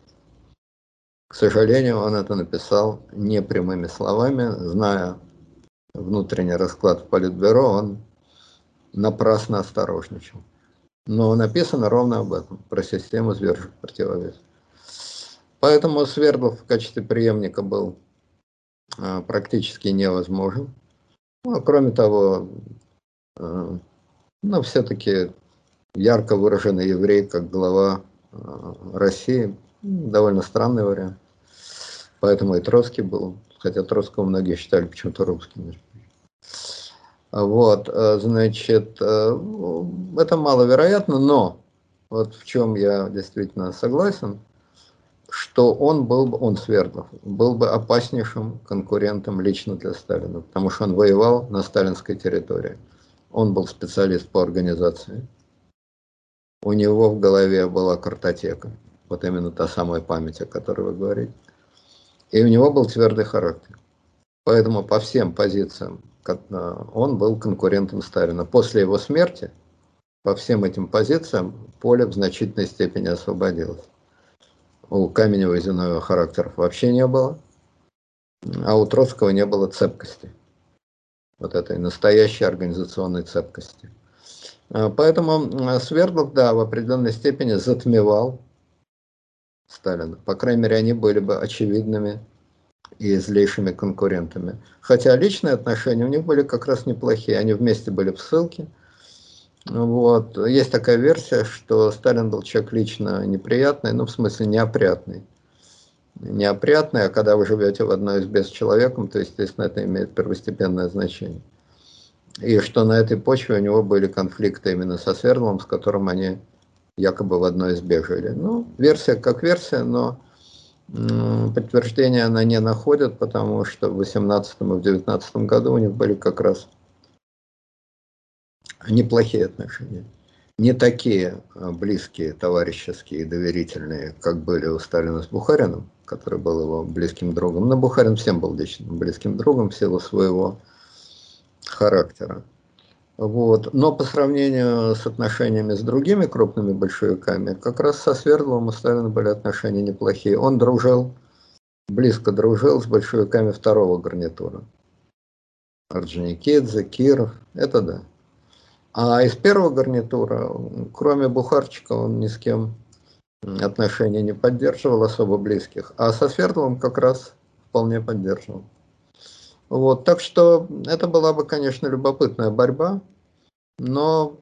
К сожалению, он это написал не прямыми словами, зная внутренний расклад в Политбюро, он напрасно осторожничал. Но написано ровно об этом, про систему сдержек противовес. Поэтому Свердлов в качестве преемника был а, практически невозможен. Ну, а кроме того, а, ну, все-таки ярко выраженный еврей как глава а, России, довольно странный вариант. Поэтому и Троцкий был, хотя Троцкого многие считали почему-то русским. Вот, э, значит, э, это маловероятно, но вот в чем я действительно согласен, что он был бы, он Свердлов, был бы опаснейшим конкурентом лично для Сталина, потому что он воевал на сталинской территории. Он был специалист по организации. У него в голове была картотека, вот именно та самая память, о которой вы говорите. И у него был твердый характер. Поэтому по всем позициям Э, он был конкурентом Сталина. После его смерти по всем этим позициям поле в значительной степени освободилось. У Каменева и Зиновьева характеров вообще не было, а у Троцкого не было цепкости. Вот этой настоящей организационной цепкости. Э, поэтому э, Свердлов, да, в определенной степени затмевал Сталина. По крайней мере, они были бы очевидными и злейшими конкурентами. Хотя личные отношения у них были как раз неплохие, они вместе были в ссылке. Вот. Есть такая версия, что Сталин был человек лично неприятный, ну в смысле неопрятный. Неопрятный, а когда вы живете в одной избе с человеком, то, естественно, это имеет первостепенное значение. И что на этой почве у него были конфликты именно со Свердловым, с которым они якобы в одной избе жили. Ну, версия как версия, но Подтверждения она не находит, потому что в 18 и в 19 году у них были как раз неплохие отношения. Не такие а, близкие, товарищеские и доверительные, как были у Сталина с Бухарином, который был его близким другом. Но Бухарин всем был личным близким другом в силу своего характера. Вот. Но по сравнению с отношениями с другими крупными большевиками, как раз со Свердловым у Сталина были отношения неплохие. Он дружил, близко дружил с большевиками второго гарнитура. Орджоникидзе, Киров, это да. А из первого гарнитура, кроме Бухарчика, он ни с кем отношения не поддерживал, особо близких. А со Свердловым как раз вполне поддерживал. Вот, так что это была бы, конечно, любопытная борьба, но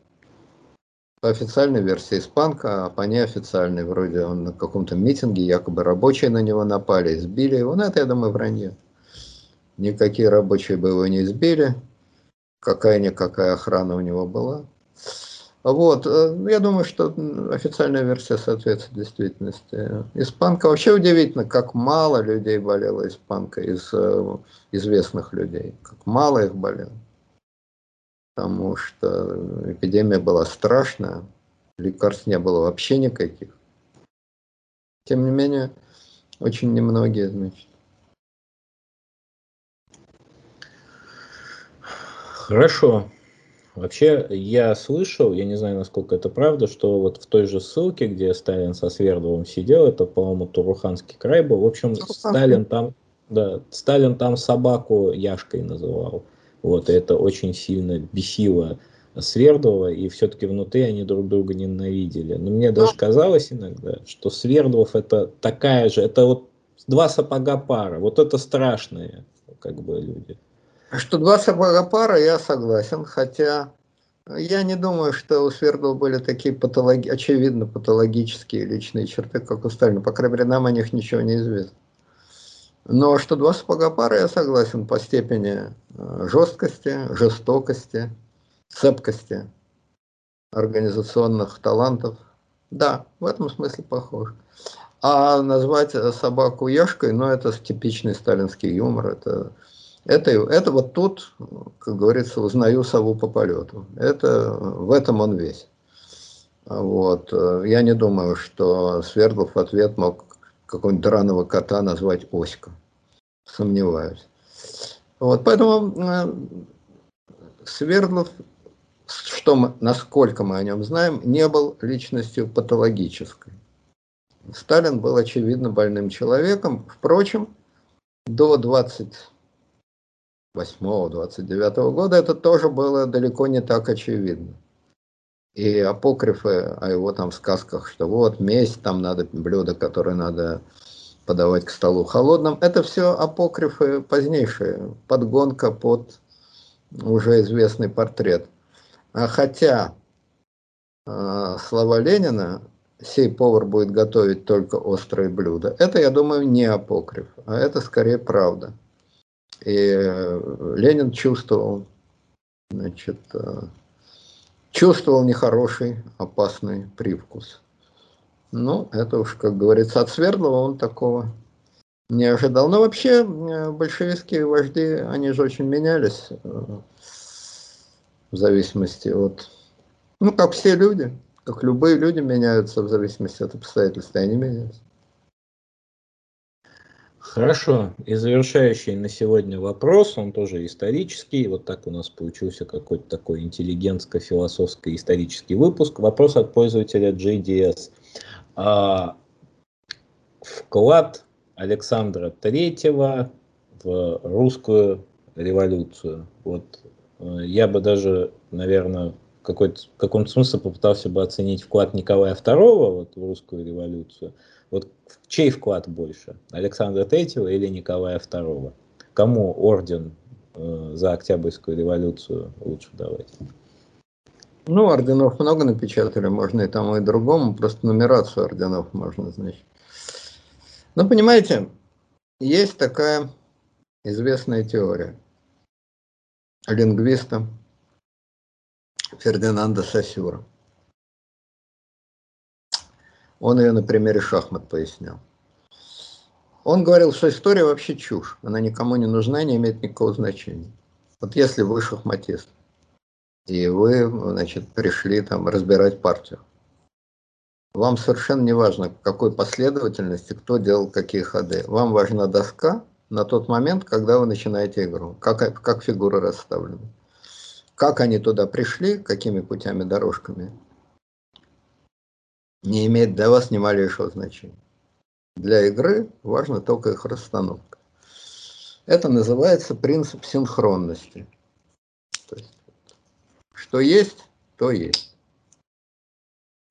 по официальной версии испанка, а по неофициальной вроде он на каком-то митинге, якобы рабочие на него напали, избили его. Ну, это, я думаю, вранье. Никакие рабочие бы его не избили, какая-никакая охрана у него была. Вот, э, я думаю, что официальная версия соответствует действительности. Испанка вообще удивительно, как мало людей болело испанкой из э, известных людей, как мало их болело. Потому что эпидемия была страшная, лекарств не было вообще никаких. Тем не менее, очень немногие, значит. Хорошо. Вообще, я слышал, я не знаю, насколько это правда, что вот в той же ссылке, где Сталин со Свердловым сидел, это, по-моему, Туруханский край был, в общем, Сталин там, да, Сталин там собаку Яшкой называл. Вот, и это очень сильно бесило Свердлова, и все-таки внутри они друг друга ненавидели. Но мне даже казалось иногда, что Свердлов это такая же, это вот два сапога пара, вот это страшные как бы люди. Что два сапога пара, я согласен, хотя я не думаю, что у Свердлова были такие патологи... очевидно патологические личные черты, как у Сталина. По крайней мере, нам о них ничего не известно. Но что два сапога пара, я согласен по степени э, жесткости, жестокости, цепкости, организационных талантов. Да, в этом смысле похож. А назвать собаку Яшкой, ну, это типичный сталинский юмор, это это, это вот тут, как говорится, узнаю сову по полету. Это, в этом он весь. Вот. Я не думаю, что Свердлов в ответ мог какого-нибудь драного кота назвать Оська. Сомневаюсь. Вот, поэтому э, Свердлов, что мы, насколько мы о нем знаем, не был личностью патологической. Сталин был, очевидно, больным человеком. Впрочем, до 20 28-29 года, это тоже было далеко не так очевидно. И апокрифы о его там сказках, что вот месть, там надо блюдо, которое надо подавать к столу холодным, это все апокрифы позднейшие, подгонка под уже известный портрет. А хотя э, слова Ленина сей повар будет готовить только острые блюда. Это, я думаю, не апокриф, а это скорее правда. И э, Ленин чувствовал, значит, э, чувствовал нехороший, опасный привкус. Ну, это уж, как говорится, от Свердлова он такого не ожидал. Но вообще э, большевистские вожди, они же очень менялись в зависимости от, ну, как все люди как любые люди меняются в зависимости от обстоятельств, и они меняются. Хорошо. И завершающий на сегодня вопрос, он тоже исторический. Вот так у нас получился какой-то такой интеллигентско-философский исторический выпуск. Вопрос от пользователя JDS. А, вклад Александра Третьего в русскую революцию. Вот э, я бы даже, наверное, какой-то, в каком-то смысле попытался бы оценить вклад Николая II вот, в русскую революцию. Вот чей вклад больше? Александра Третьего или Николая II? Кому орден э, за Октябрьскую революцию лучше давать? Ну, орденов много напечатали, можно и тому, и другому, просто нумерацию орденов можно, значит. Ну, понимаете, есть такая известная теория лингвиста Фердинанда Сосюра. Он ее на примере шахмат пояснял. Он говорил, что история вообще чушь. Она никому не нужна, не имеет никакого значения. Вот если вы шахматист, и вы, значит, пришли там разбирать партию, вам совершенно не важно, в какой последовательности, кто делал какие ходы. Вам важна доска на тот момент, когда вы начинаете игру, как, как фигуры расставлены. Как они туда пришли, какими путями, дорожками, не имеет для вас ни малейшего значения. Для игры важна только их расстановка. Это называется принцип синхронности. То есть, что есть, то есть.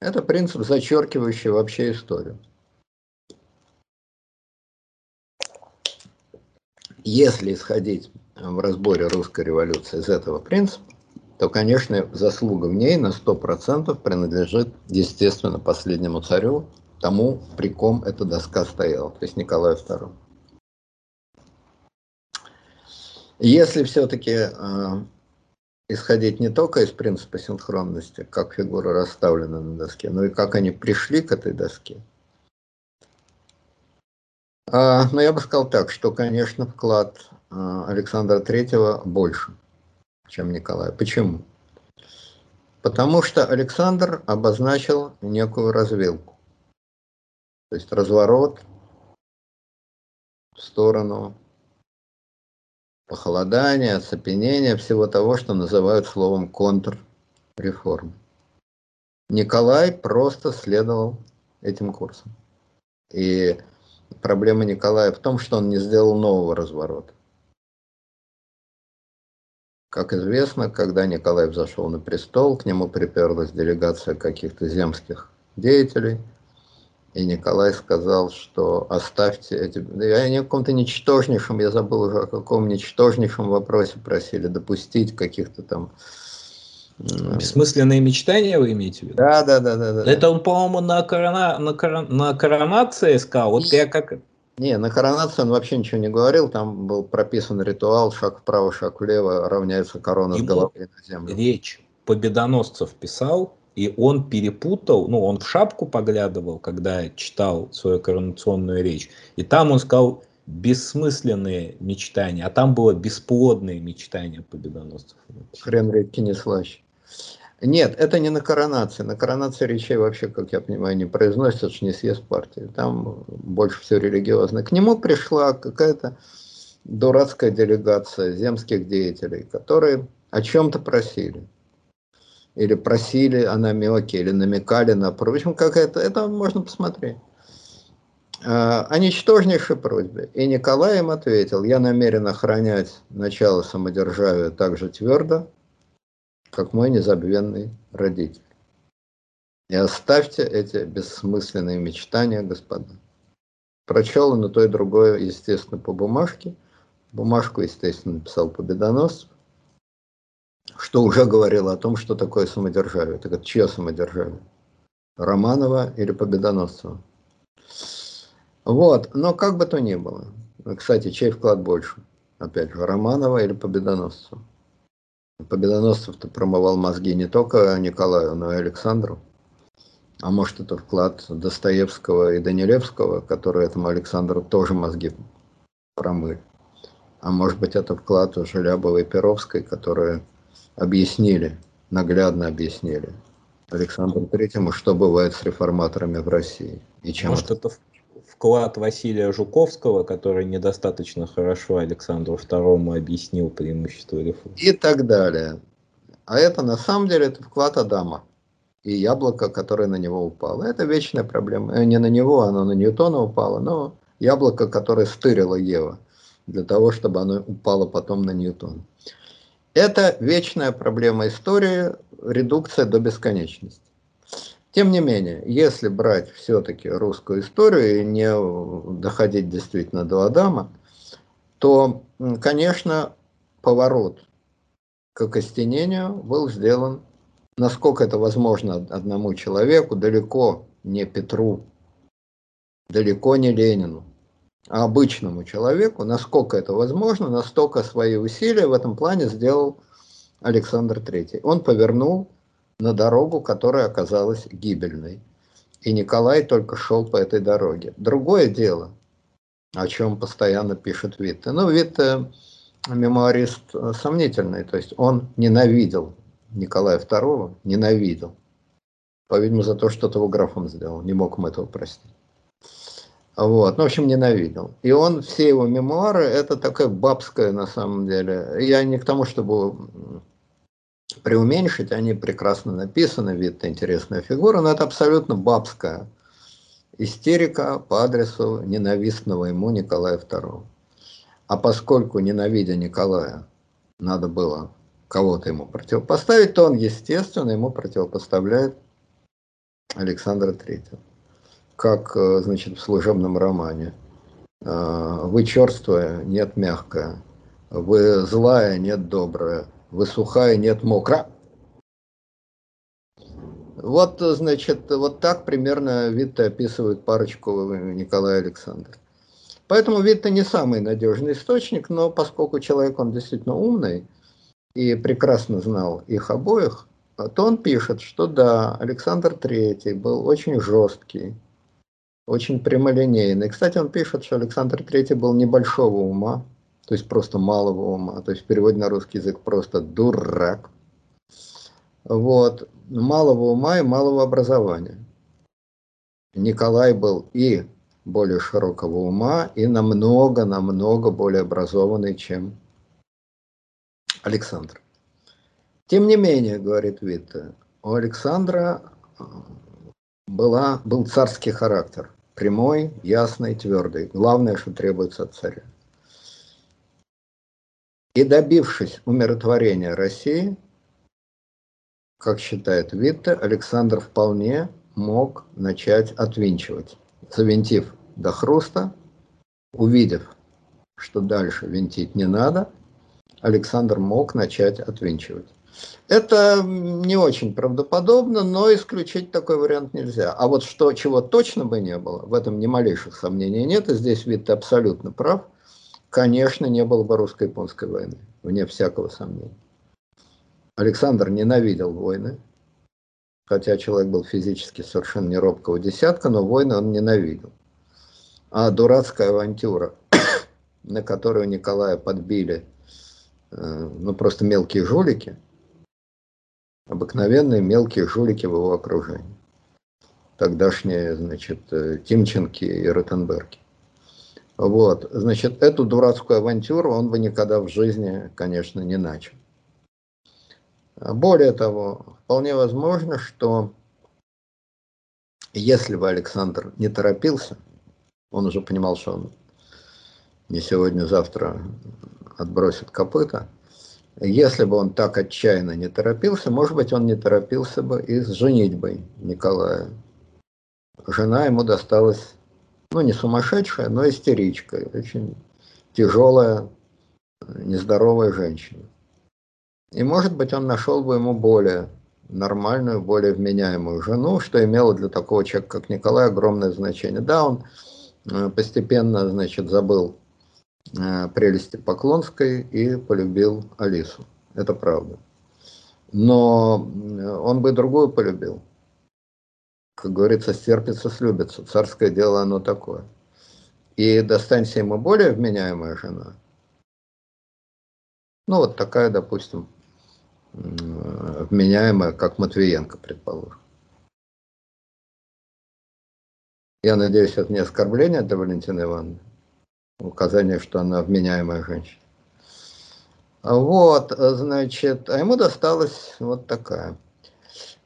Это принцип, зачеркивающий вообще историю. Если исходить в разборе русской революции из этого принципа, то, конечно, заслуга в ней на 100% принадлежит, естественно, последнему царю, тому, при ком эта доска стояла, то есть Николаю II. Если все-таки э, исходить не только из принципа синхронности, как фигуры расставлены на доске, но и как они пришли к этой доске, э, но я бы сказал так, что, конечно, вклад э, Александра Третьего больше – чем Николай. Почему? Потому что Александр обозначил некую развилку. То есть разворот в сторону похолодания, оцепенения, всего того, что называют словом контрреформ. Николай просто следовал этим курсом. И проблема Николая в том, что он не сделал нового разворота. Как известно, когда Николай взошел на престол, к нему приперлась делегация каких-то земских деятелей, и Николай сказал, что оставьте эти... Я не о каком-то ничтожнейшем, я забыл уже о каком ничтожнейшем вопросе просили допустить каких-то там... Бессмысленные мечтания вы имеете в виду? Да, да, да, да. да. Это он, по-моему, на, корона... на, корон... на коронации сказал. Вот я как... Не, на коронацию он вообще ничего не говорил, там был прописан ритуал, шаг вправо, шаг влево, равняется корона Его с головы на землю. Речь победоносцев писал, и он перепутал, ну, он в шапку поглядывал, когда читал свою коронационную речь, и там он сказал бессмысленные мечтания, а там было бесплодные мечтания победоносцев. Хрен редьки не слаще. Нет, это не на коронации. На коронации речей вообще, как я понимаю, не произносится, что не съезд партии. Там больше все религиозно. К нему пришла какая-то дурацкая делегация земских деятелей, которые о чем-то просили. Или просили о намеке, или намекали на... В общем, какая-то... Это можно посмотреть. о ничтожнейшей просьбе. И Николай им ответил, я намерен охранять начало самодержавия так же твердо, как мой незабвенный родитель. И оставьте эти бессмысленные мечтания, господа. Прочел он и то, и другое, естественно, по бумажке. Бумажку, естественно, написал Победоносцев, что уже говорило о том, что такое самодержавие. Так это чье самодержавие? Романова или Победоносцева? Вот, но как бы то ни было. Кстати, чей вклад больше? Опять же, Романова или Победоносцева? Победоносцев-то промывал мозги не только Николаю, но и Александру. А может, это вклад Достоевского и Данилевского, которые этому Александру тоже мозги промыли. А может быть, это вклад Желябовой и Перовской, которые объяснили, наглядно объяснили Александру Третьему, что бывает с реформаторами в России. И чем может, это вклад Василия Жуковского, который недостаточно хорошо Александру II объяснил преимущество реформы. И так далее. А это на самом деле это вклад Адама и яблоко, которое на него упало. Это вечная проблема. Э, не на него, оно на Ньютона упало, но яблоко, которое стырило Ева, для того, чтобы оно упало потом на Ньютона. Это вечная проблема истории, редукция до бесконечности. Тем не менее, если брать все-таки русскую историю и не доходить действительно до Адама, то, конечно, поворот к окостенению был сделан насколько это возможно одному человеку, далеко не Петру, далеко не Ленину, а обычному человеку, насколько это возможно, настолько свои усилия в этом плане сделал Александр III. Он повернул на дорогу, которая оказалась гибельной. И Николай только шел по этой дороге. Другое дело, о чем постоянно пишет Витте. Ну, Витте мемуарист сомнительный, то есть он ненавидел Николая II ненавидел. По-видимому, за то, что телеграфом сделал. Не мог ему этого простить. Вот, ну, в общем, ненавидел. И он, все его мемуары, это такая бабская, на самом деле. Я не к тому, чтобы преуменьшить, они прекрасно написаны, вид интересная фигура, но это абсолютно бабская истерика по адресу ненавистного ему Николая II. А поскольку, ненавидя Николая, надо было кого-то ему противопоставить, то он, естественно, ему противопоставляет Александра Третьего. Как, э, значит, в служебном романе. «Э, вы черствая, нет мягкая. Вы злая, нет добрая. Вы сухая, нет мокрая. Вот, значит, вот так примерно Витте описывает парочку Николая Александра. Поэтому Витте не самый надежный источник, но поскольку человек, он действительно умный, и прекрасно знал их обоих, то он пишет, что да, Александр III был очень жесткий, очень прямолинейный. Кстати, он пишет, что Александр III был небольшого ума, то есть просто малого ума, то есть в переводе на русский язык просто дурак. Вот, малого ума и малого образования. Николай был и более широкого ума, и намного-намного более образованный, чем Александр. Тем не менее, говорит Витте, у Александра э, была, был царский характер. Прямой, ясный, твердый. Главное, что требуется от царя. И добившись умиротворения России, как считает Витте, Александр вполне мог начать отвинчивать. Завинтив до хруста, увидев, что дальше винтить не надо – Александр мог начать отвинчивать. Это не очень правдоподобно, но исключить такой вариант нельзя. А вот что, чего точно бы не было, в этом ни малейших сомнений нет, и здесь Витте абсолютно прав, конечно, не было бы русско-японской войны, вне всякого сомнения. Александр ненавидел войны, хотя человек был физически совершенно не робкого десятка, но войны он ненавидел. А дурацкая авантюра, [coughs] на которую Николая подбили Э, ну, просто мелкие жулики, обыкновенные мелкие жулики в его окружении. Тогдашние, значит, э, Тимченки и Ротенберги. Вот, значит, эту дурацкую авантюру он бы никогда в жизни, конечно, не начал. Более того, вполне возможно, что если бы Александр не торопился, Он уже понимал, что он не сегодня-завтра отбросит копыта. Если бы он так отчаянно не торопился, может быть, он не торопился бы и с женитьбой Николая. Жена ему досталась, ну, не сумасшедшая, но истеричка, очень тяжелая, нездоровая женщина. И, может быть, он нашел бы ему более нормальную, более вменяемую жену, что имело для такого человека, как Николай, огромное значение. Да, он э, постепенно, значит, забыл э, прелести Поклонской и полюбил Алису. Это правда. Но э, он бы другую полюбил. Как говорится, стерпится, слюбится. Царское дело оно такое. И достанься ему более вменяемая жена. Ну, вот такая, допустим, вменяемая, как Матвиенко, предположим. Я надеюсь, это не оскорбление для Валентины Ивановны, указание, что она вменяемая женщина. Вот, значит, а ему досталась вот такая.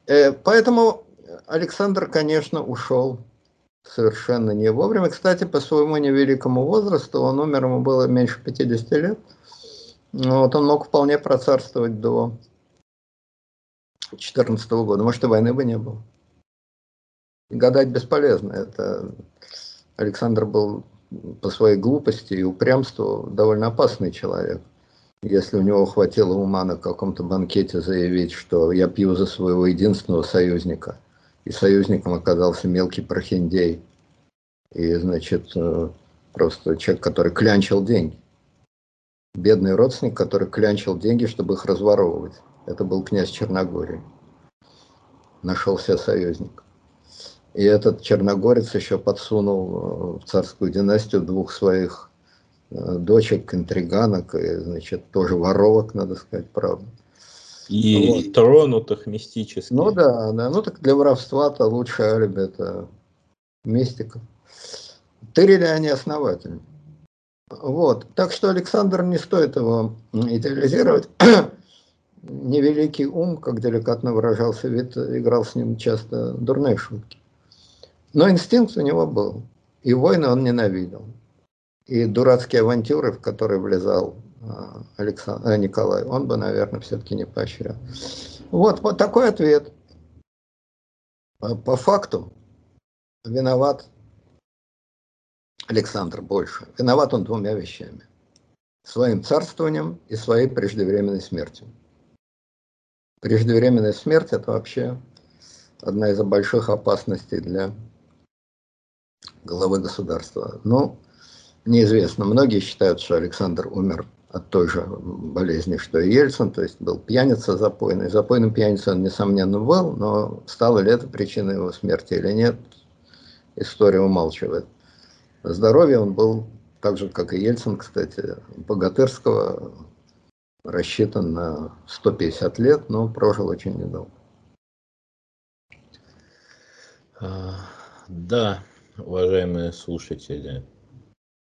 Э, поэтому Александр, конечно, ушел совершенно не вовремя. Кстати, по своему невеликому возрасту, он умер, ему было меньше 50 лет. Вот он мог вполне процарствовать до 2014 года. Может, и войны бы не было. гадать бесполезно. Это Александр был по своей глупости и упрямству довольно опасный человек. Если у него хватило ума на каком-то банкете заявить, что я пью за своего единственного союзника, и союзником оказался мелкий прохиндей, и, значит, э, просто человек, который клянчил деньги. Бедный родственник, который клянчил деньги, чтобы их разворовывать. Это был князь Черногории. Нашелся союзник. И этот черногорец еще подсунул э, в царскую династию двух своих э, дочек, интриганок, и, значит, тоже воровок, надо сказать, правда. И вот. тронутых мистически. Ну да, да, ну так для воровства-то лучше алиби это мистика. Тырили они основательно. Вот, так что Александр не стоит его идеализировать. [clears throat] невеликий ум, как деликатно выражался вид, играл с ним часто дурные шутки. Но инстинкт у него был, и войны он ненавидел. И дурацкие авантюры, в которые влезал а, Александр, э, Николай, он бы, наверное, все-таки не поощрял. Вот, вот такой ответ. По факту виноват Александр больше. Виноват он двумя вещами. Своим царствованием и своей преждевременной смертью. Преждевременная смерть – это вообще одна из больших опасностей для главы государства. Ну, неизвестно. Многие считают, что Александр умер от той же болезни, что и Ельцин, то есть был пьяница запойный. Запойным пьяницей он, несомненно, был, но стало ли это причиной его смерти или нет, история умалчивает. Здоровье он был так же, как и Ельцин, кстати, богатырского, рассчитан на 150 лет, но прожил очень недолго. А, да, уважаемые слушатели,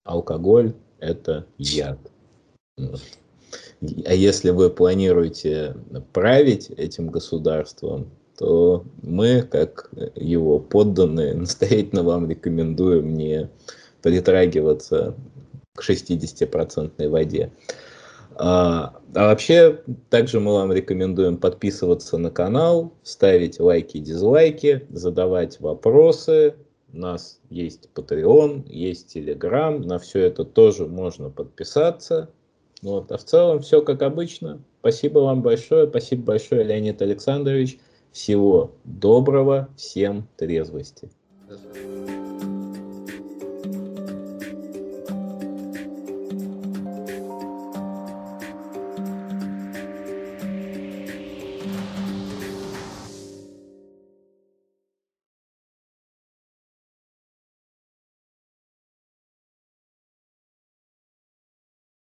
алкоголь – это яд. А если вы планируете править этим государством, то мы, как его подданные, [laughs] настоятельно вам рекомендуем не притрагиваться к 60% воде. А, а вообще, также мы вам рекомендуем подписываться на канал, ставить лайки, дизлайки, задавать вопросы. У нас есть Patreon, есть Telegram, на все это тоже можно подписаться. Вот. А в целом все как обычно. Спасибо вам большое, спасибо большое, Леонид Александрович. Всего доброго, всем трезвости. До свидания.